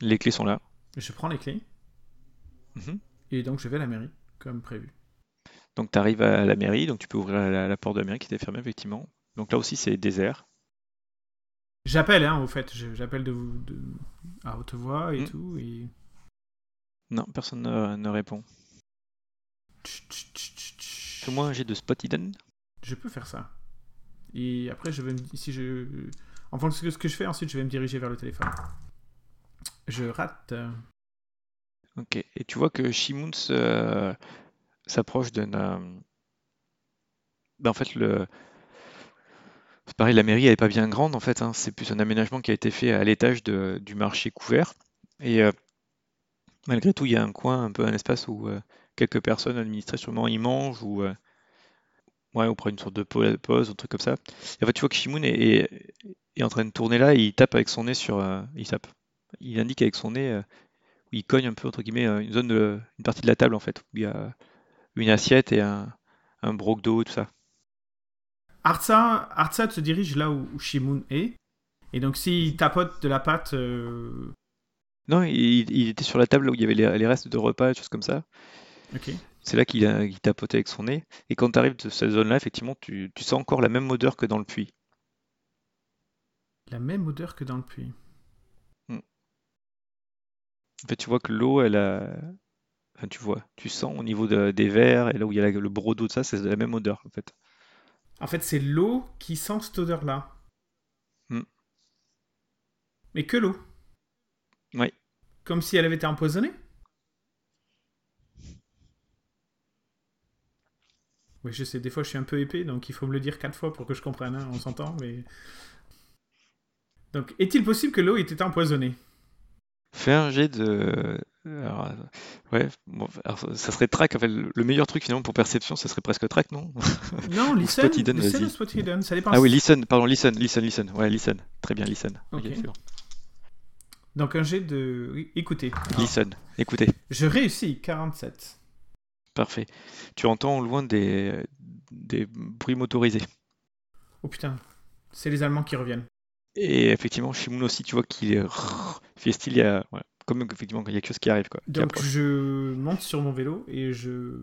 Les clés sont là. Je prends les clés, Mhm. et donc je vais à la mairie, comme prévu. Donc tu arrives à la mairie, donc tu peux ouvrir la, la porte de la mairie qui était fermée, effectivement. Donc là aussi, c'est désert. J'appelle, hein, au fait. J'appelle de, de, à haute voix et Mm. tout, et... Non, personne ne, ne répond. Fais-moi un jet de spot hidden. Je peux faire ça. Et après, je vais me... si je... En fonction de ce que je fais, ensuite, je vais me diriger vers le téléphone. Je rate. Ok. Et tu vois que Shimoun se- s'approche d'un. euh, ben, en fait, le. C'est pareil, la mairie, elle est pas bien grande en fait. hein. C'est plus un aménagement qui a été fait à l'étage de- du marché couvert. Et euh, malgré tout, il y a un coin, un peu un espace où euh, quelques personnes administrativement y mangent ou. euh, ouais, ou prennent une sorte de pa- pause, un truc comme ça. Et en fait, tu vois que Shimoun est, est- est en train de tourner là et il tape avec son nez sur. euh, il tape. Il indique avec son nez. euh, où il cogne un peu entre guillemets euh, une zone de, une partie de la table en fait où il y a une assiette et un, un broc d'eau tout ça. Artsa, Artsa se dirige là où, où Shimoun est. Et donc, s'il tapote de la pâte... euh, Non, il, il était sur la table où il y avait les, les restes de repas, des choses comme ça. Ok. C'est là qu'il a- qu'il tapotait avec son nez. Et quand tu arrives de cette zone-là, effectivement, tu, tu sens encore la même odeur que dans le puits. La même odeur que dans le puits. En fait, tu vois que l'eau, elle a. Enfin, tu vois, tu sens au niveau de- des verres et là où il y a la- le broc d'eau de ça, c'est la même odeur en fait. En fait, c'est l'eau qui sent cette odeur-là. Hmm. Mais que l'eau. Oui. Comme si elle avait été empoisonnée Oui, je sais, des fois je suis un peu épais, donc il faut me le dire quatre fois pour que je comprenne, hein, on s'entend, mais... Donc, est-il possible que l'eau ait été empoisonnée? Fais un jet de. alors, euh, ouais, bon, alors, ça serait track. En fait, le le meilleur truc finalement pour perception, ça serait presque track, non? Non, listen, spot hidden, listen spot hidden, ça dépend. Ah oui, listen, pardon, listen, listen, listen. Ouais, listen. Très bien, listen. Ok, Ok. c'est bon. Donc un jet de... oui, Écoutez, Alors, Listen, écoutez. je réussis, 47. Parfait. Tu entends au loin des, des bruits motorisés. Oh putain, c'est les Allemands qui reviennent. Et effectivement, Shimoun aussi, tu vois qu'il est. Il fait style, il y a. voilà, comme effectivement, il y a quelque chose qui arrive, quoi. Donc je monte sur mon vélo et je...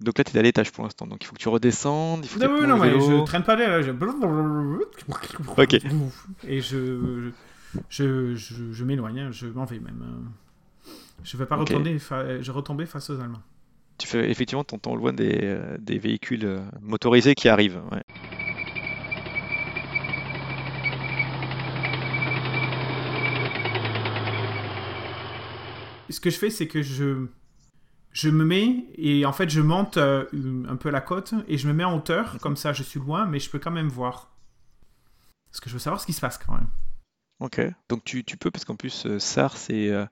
Donc là, tu es à l'étage pour l'instant. Donc il faut que tu redescendes. Il faut que Non, tu oui, non, mais je traîne pas là. Je... Ok. Et je, je, je, je m'éloigne, hein, je m'en vais même. Je vais pas Ok. retourner, fa- je retomber face aux Allemands. Tu fais effectivement, tu entends au loin des, des véhicules euh, motorisés qui arrivent. ouais. Ce que je fais, c'est que je, je me mets et en fait je monte euh, un peu la côte et je me mets en hauteur, comme ça je suis loin, mais je peux quand même voir. Parce que je veux savoir ce qui se passe quand même. Ok. Donc tu, tu peux, parce qu'en plus, euh, Sar, c'est euh,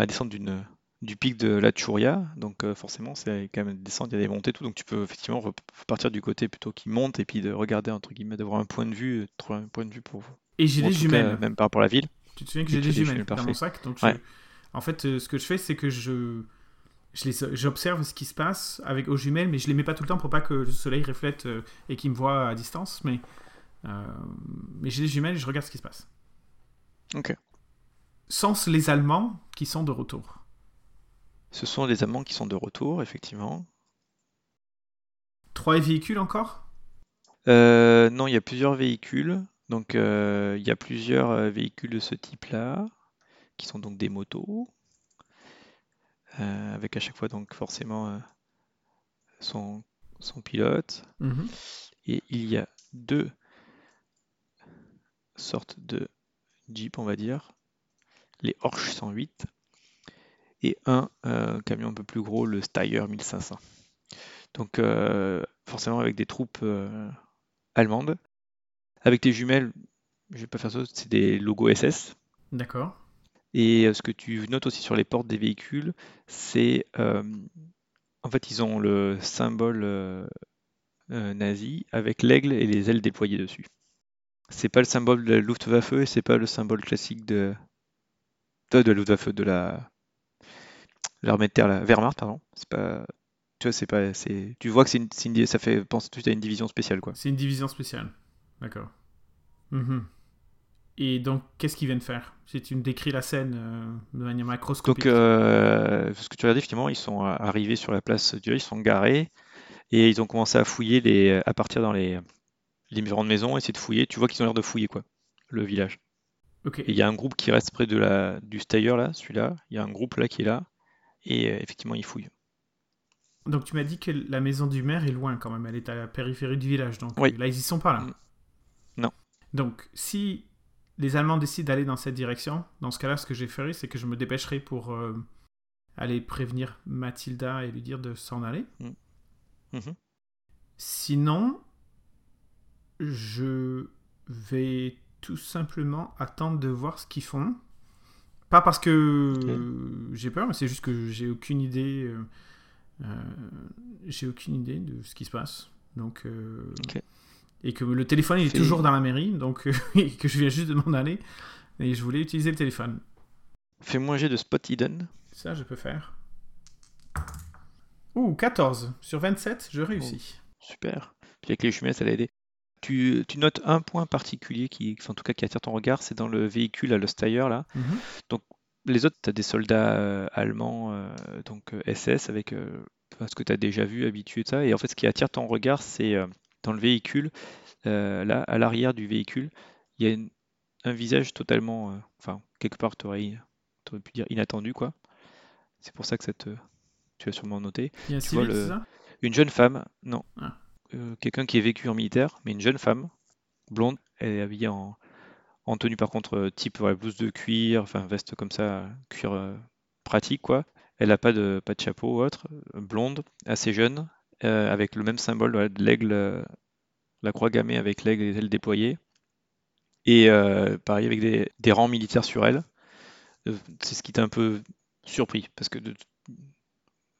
à descendre d'une, du pic de la Tchouria. Donc euh, forcément, c'est quand même une descente, il y a des montées tout. Donc tu peux effectivement repartir du côté plutôt qui monte et puis de regarder, entre guillemets, d'avoir un point de vue, euh, trouver un point de vue pour vous. Et j'ai des jumelles. cas, même par rapport à la ville. Tu te souviens que j'ai des jumelles dans mon sac. Donc je-. En fait, euh, ce que je fais, c'est que je j'observe ce qui se passe avec aux jumelles, mais je les mets pas tout le temps pour pas que le soleil reflète euh, et qu'ils me voient à distance. Mais, mais j'ai des jumelles et je regarde ce qui se passe. Ok. Sans les Allemands qui sont de retour. Ce sont les Allemands qui sont de retour, effectivement. Trois véhicules encore? Euh, non, il y a plusieurs véhicules. Donc, euh, il y a plusieurs euh, véhicules de ce type-là, qui sont donc des motos, euh, avec à chaque fois donc forcément son, son pilote. Mhm. Et il y a deux sortes de Jeep, on va dire, les Porsche 108, et un euh, camion un peu plus gros, le Steyr 1500. Donc euh, forcément avec des troupes euh, allemandes. Avec tes jumelles, je vais pas faire ça, c'est des logos SS. D'accord. Et ce que tu notes aussi sur les portes des véhicules, c'est en fait ils ont le symbole nazi avec l'aigle et les ailes déployées dessus. C'est pas le symbole de la Luftwaffe et c'est pas le symbole classique de de, de la Luftwaffe de la l'armée de terre, la Wehrmacht, pardon. C'est pas tu vois, c'est pas c'est tu vois que c'est une, ça fait penser tout de à une division spéciale quoi. C'est une division spéciale. D'accord. Mhm. Et donc, qu'est-ce qu'ils viennent faire? Si tu me décris la scène euh, de manière macroscopique. Donc, euh, ce que tu regardes, effectivement, ils sont arrivés sur la place Dieu, ils sont garés et ils ont commencé à fouiller les, à partir dans les, les différentes maisons, essayer de fouiller. Tu vois qu'ils ont l'air de fouiller quoi, le village. Et il y a un groupe qui reste près de la, du Steyr là, celui-là. Il y a un groupe là qui est là et euh, effectivement ils fouillent. Donc, tu m'as dit que la maison du maire est loin quand même. Elle est à la périphérie du village. Donc, Oui. là, ils y sont pas là. Mm. Non. Donc, si les Allemands décident d'aller dans cette direction, dans ce cas-là, ce que je ferai, c'est que je me dépêcherai pour euh, aller prévenir Mathilda et lui dire de s'en aller. Mhm. Sinon, je vais tout simplement attendre de voir ce qu'ils font. Pas parce que j'ai peur, mais c'est juste que j'ai aucune idée. euh, euh, j'ai aucune idée de ce qui se passe. Donc, euh, et que le téléphone il est toujours dans la mairie, donc et que je viens juste de m'en aller. Et je voulais utiliser le téléphone. Fais-moi jet de spot hidden. Ça, je peux faire. Ouh, 14 sur 27, je réussis. Super. Puis avec les jumelles, ça l'a aidé. Tu, tu notes un point particulier qui, en tout cas, qui attire ton regard, c'est dans le véhicule à le Steyr là. Mhm. Les autres, tu as des soldats euh, allemands, euh, donc euh, SS, avec euh, ce que tu as déjà vu, habitué de ça. Et en fait, ce qui attire ton regard, c'est euh, dans le véhicule, euh, là, à l'arrière du véhicule, il y a une- un visage totalement, euh, enfin, quelque part, tu aurais, pu dire inattendu, quoi. C'est pour ça que ça te, tu as sûrement noté. Il y a un Tu vois le- Une jeune femme, non, Ah. Euh, quelqu'un qui est vécu en militaire, mais une jeune femme, blonde, elle est habillée en, en tenue par contre euh, type blouse de cuir, enfin veste comme ça, cuir euh, pratique quoi. Elle n'a pas de, pas de chapeau ou autre, blonde, assez jeune, avec le même symbole de l'aigle, la croix gammée avec l'aigle et les ailes déployées. Et pareil avec des, rangs militaires sur elle. C'est ce qui t'a un peu surpris, parce que de,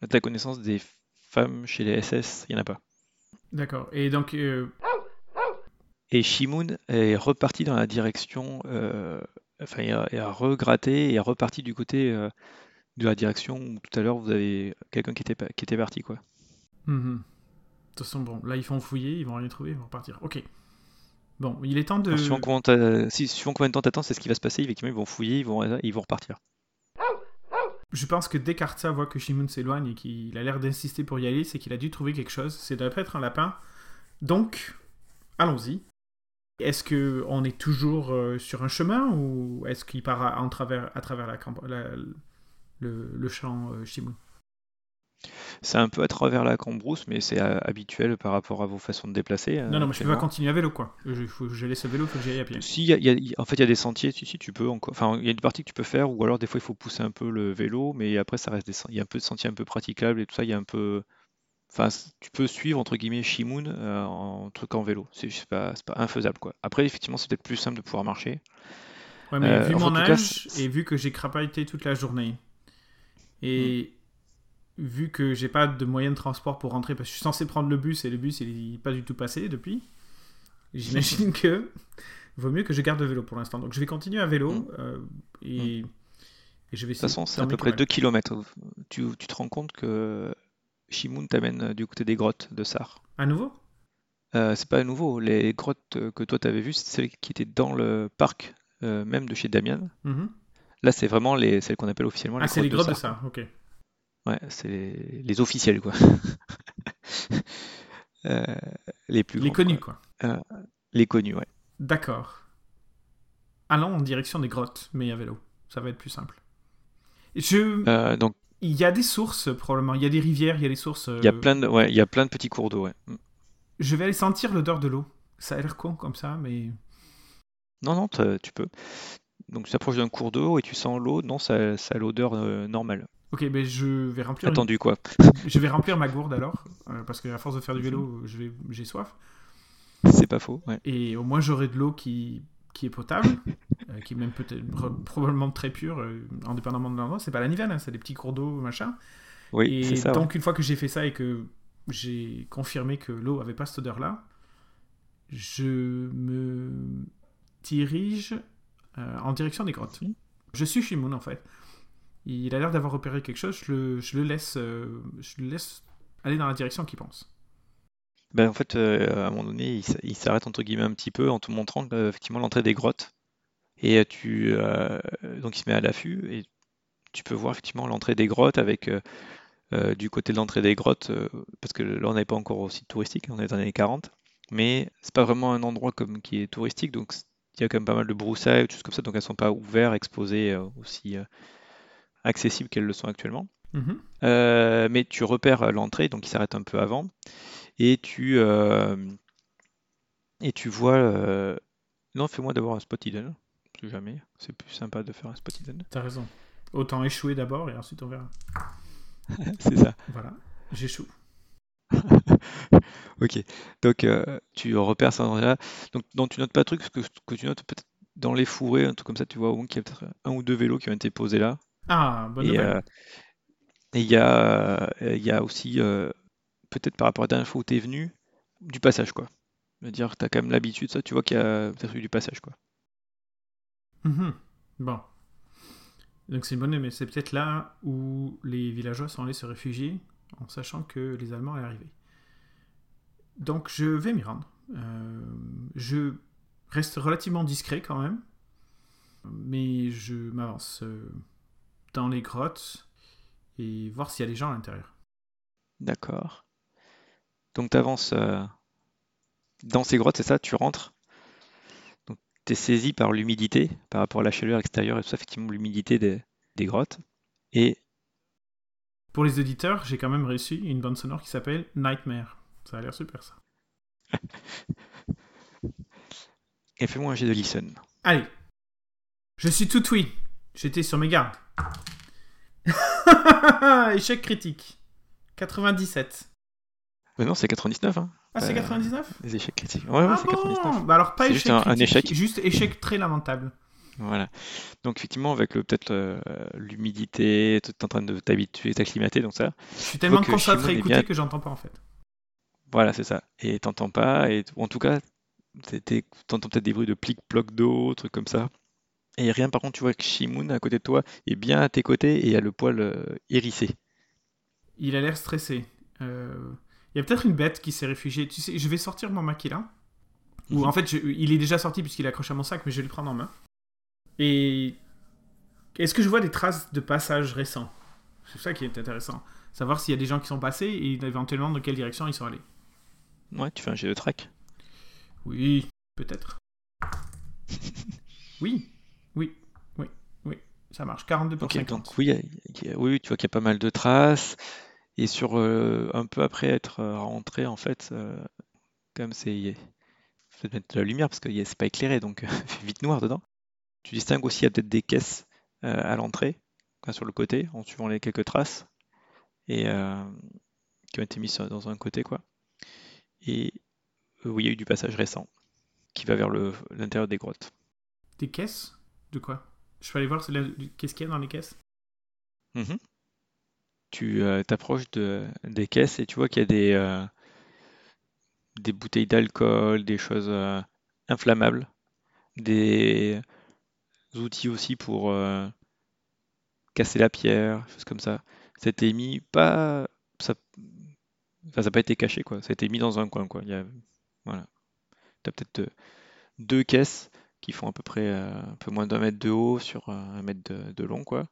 à ta connaissance des femmes chez les SS, il n'y en a pas. D'accord. Et donc, euh, Et Shimoun est reparti dans la direction, euh, enfin, il a, il a regratté et est reparti du côté euh, de la direction où tout à l'heure vous avez quelqu'un qui était, qui était parti, quoi. mhm. de toute façon, bon, là, ils vont fouiller, ils vont rien trouver, ils vont repartir. Ok. Bon, il est temps de. Alors, suivant, combien si, suivant combien de temps t'attends, c'est ce qui va se passer. Effectivement, ils vont fouiller, ils vont, ils vont repartir. Je pense que dès qu'Artsa voit que Shimon s'éloigne et qu'il a l'air d'insister pour y aller, c'est qu'il a dû trouver quelque chose. C'est doit pas être un lapin. Donc, allons-y. Est-ce que on est toujours euh, sur un chemin ou est-ce qu'il part à, en travers, à travers la, le, champ euh, Shimon? C'est un peu à travers la cambrousse, mais c'est euh, habituel par rapport à vos façons de déplacer. euh, Non, non, mais je peux pas continuer à vélo, quoi. Je, faut- je laisse le vélo, faut que j'y aille à pied. Si, y a- y en fait, il y a des sentiers, si, si, tu peux encore. Enfin, il y a une partie que tu peux faire, ou alors des fois, il faut pousser un peu le vélo, mais après, ça reste des, il y a un peu de sentiers un peu praticables et tout ça. Il y a un peu. Enfin, tu peux suivre, entre guillemets, Shimoun euh, en truc en vélo. C'est pas, pas infaisable, quoi. Après, effectivement, c'est peut-être plus simple de pouvoir marcher. Ouais, mais Euh, vu enfin, mon cas, âge et vu que j'ai crapahuté toute la journée et vu que j'ai pas de moyen de transport pour rentrer parce que je suis censé prendre le bus et le bus il est pas du tout passé depuis, j'imagine que vaut mieux que je garde le vélo pour l'instant. Donc je vais continuer à vélo Mm. euh, et, et je vais De toute façon, c'est à peu près quand 2 km. Tu, tu te rends compte que Shimoun t'amène euh, du côté des grottes de Sar. À nouveau? Euh, c'est pas nouveau. Les grottes euh, que toi t'avais vues, c'est celles qui étaient dans le parc euh, même de chez Damian. Mhm. Là, c'est vraiment les, celles qu'on appelle officiellement les Ah, c'est les grottes de Sar. ok. Ouais, c'est les, les officiels, quoi. Euh, les plus Les connus, quoi. quoi. Les connus, ouais. D'accord. Allons en direction des grottes, mais à vélo. Ça va être plus simple. Je... Euh, donc, Il y a des sources, probablement. Il y a des rivières, il y a des sources. il y a euh, plein de, ouais, il y a plein de petits cours d'eau, ouais. Mm. Je vais aller sentir l'odeur de l'eau. Ça a l'air con comme ça, mais... Non, non, tu peux. Donc, tu t'approches d'un cours d'eau et tu sens l'eau. Non, ça, ça a l'odeur euh, normale. Ok, ben je vais remplir, une- Attendu, quoi. je vais remplir ma gourde alors, euh, parce qu'à force de faire du vélo, je vais... j'ai soif. C'est pas faux, ouais. Et au moins j'aurai de l'eau qui... qui est potable, euh, qui est même peut-être probablement très pure, euh, indépendamment de l'endroit. C'est pas la nivelle, hein, c'est des petits cours d'eau, machin. Oui, Et c'est ça. ouais. donc, une fois que j'ai fait ça et que j'ai confirmé que l'eau avait pas cette odeur-là, je me dirige euh, en direction des grottes. Je suis Shimon, en fait. Il a l'air d'avoir repéré quelque chose, je le, je le laisse, euh, aller dans la direction qu'il pense. Ben, en fait, euh, à un moment donné, il s'arrête entre guillemets un petit peu en te montrant euh, effectivement l'entrée des grottes. Et tu, donc il se met à l'affût et tu peux voir effectivement l'entrée des grottes avec du côté de l'entrée des grottes, parce que là on n'est pas encore au site touristique, on est dans les années 40, mais c'est pas vraiment un endroit comme qui est touristique, donc il y a quand même pas mal de broussailles, choses comme ça, donc elles sont pas ouvertes, exposées aussi accessibles qu'elles le sont actuellement. Mhm. Euh, mais tu repères l'entrée, donc il s'arrête un peu avant, et tu, euh, et tu vois. euh, Non, fais-moi d'abord un spot hidden, jamais. C'est plus sympa de faire un spot hidden. T'as raison. Autant échouer d'abord et ensuite on verra. C'est ça. Voilà, j'échoue. Ok. Donc tu repères ça là. Donc, tu notes pas de truc, ce que, tu notes peut-être dans les fourrés, un truc comme ça, tu vois au moins qu'il y a peut-être un ou deux vélos qui ont été posés là. Ah, bonne Et nouvelle. euh, et il y a, euh, y a aussi, euh, peut-être par rapport à la dernière fois où tu es venu, du passage, quoi. Je veux dire, tu as quand même l'habitude, ça, tu vois qu'il y a peut-être eu du passage, quoi. Mhm. Bon. Donc c'est une bonne mais c'est peut-être là où les villageois sont allés se réfugier en sachant que les Allemands allaient arriver. Donc je vais m'y rendre. Euh, je reste relativement discret quand même, mais je m'avance euh, dans les grottes et voir s'il y a des gens à l'intérieur. D'accord. Donc tu avances dans ces grottes, c'est ça, tu rentres. Donc tu es saisi par l'humidité, par rapport à la chaleur extérieure et tout ça, effectivement, l'humidité des, des grottes. Et Pour les auditeurs, j'ai quand même réussi une bande sonore qui s'appelle Nightmare. Ça a l'air super ça. Et fais-moi un jet de listen. Allez. Je suis tout oui. J'étais sur mes gardes. Échec critique. 97. Mais non, c'est 99, hein, Ah, c'est Euh, 99 les échecs critiques. Ouais, ouais, Ah c'est bon 99. Bah alors pas échec juste un- un échec. Juste échec très lamentable. Voilà. Donc effectivement, avec peut-être euh, l'humidité, tu es en train de t'habituer, t'acclimater, donc ça. Je suis tellement concentré à écouter bien- que j'entends pas en fait. Voilà, c'est ça. Et t'entends pas, et ou en tout cas, t'entends peut-être des bruits de plic-ploc d'eau, trucs comme ça. Et rien, par contre, tu vois que Shimoun à côté de toi est bien à tes côtés et a le poil euh, hérissé. Il a l'air stressé. Euh, Il y a peut-être une bête qui s'est réfugiée. Tu sais, je vais sortir mon maquila. Ou Mhm. en fait, je- il est déjà sorti puisqu'il est accroché à mon sac, mais je vais le prendre en main. Et est-ce que je vois des traces de passage récents C'est ça qui est intéressant. Savoir s'il y a des gens qui sont passés et éventuellement dans quelle direction ils sont allés. Ouais, tu fais un jet de track. Oui, peut-être. Oui, oui, oui, oui. Ça marche. 42 pour Ok, 50. donc oui, oui, oui, tu vois qu'il y a pas mal de traces. Et sur euh, un peu après être euh, rentré, en fait, euh, comme c'est. peut-être mettre de la lumière parce que c'est pas éclairé, donc il fait vite noir dedans. Tu distingues aussi, il y a peut-être des caisses euh, à l'entrée, enfin, sur le côté, en suivant les quelques traces, et euh, qui ont été mises dans un côté, quoi. Et euh, oui, il y a eu du passage récent qui va vers l'intérieur des grottes. Des caisses? De quoi? Je peux aller voir qu'est-ce qu'il y a dans les caisses Mhm. Tu euh, t'approches de, des caisses et tu vois qu'il y a des, euh, des bouteilles d'alcool, des choses euh, inflammables, des outils aussi pour casser la pierre, choses comme ça. C'était mis pas. Ça n'a pas été caché, quoi. Ça a été mis dans un coin, quoi. Il y a, voilà. T'as peut-être euh, deux caisses qui font à peu près euh, un peu moins d'un mètre de haut sur un mètre de, long, quoi.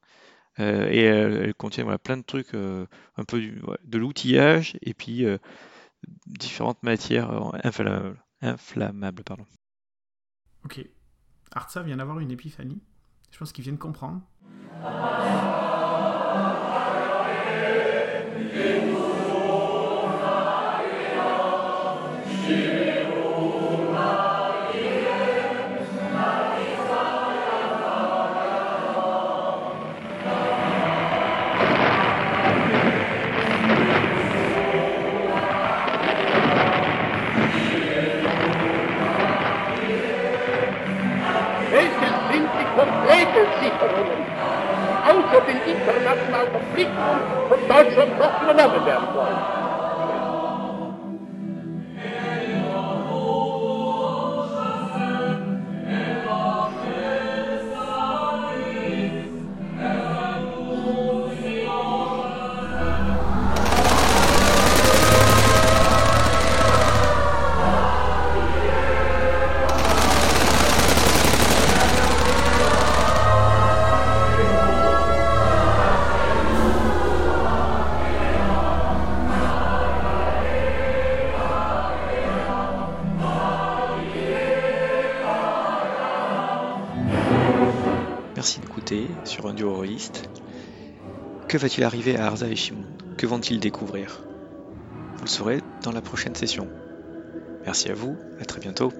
et elles, contiennent plein de trucs, un peu de l'outillage et puis différentes matières inflammables. pardon. Ok. Artsa vient d'avoir une épiphanie. Je pense qu'il vient de comprendre. international conflikt von Deutschland noch mal werden wollen. Un duo Que va-t-il arriver à Arza et Shimon? Que vont-ils découvrir? Vous le saurez dans la prochaine session. Merci à vous, à très bientôt.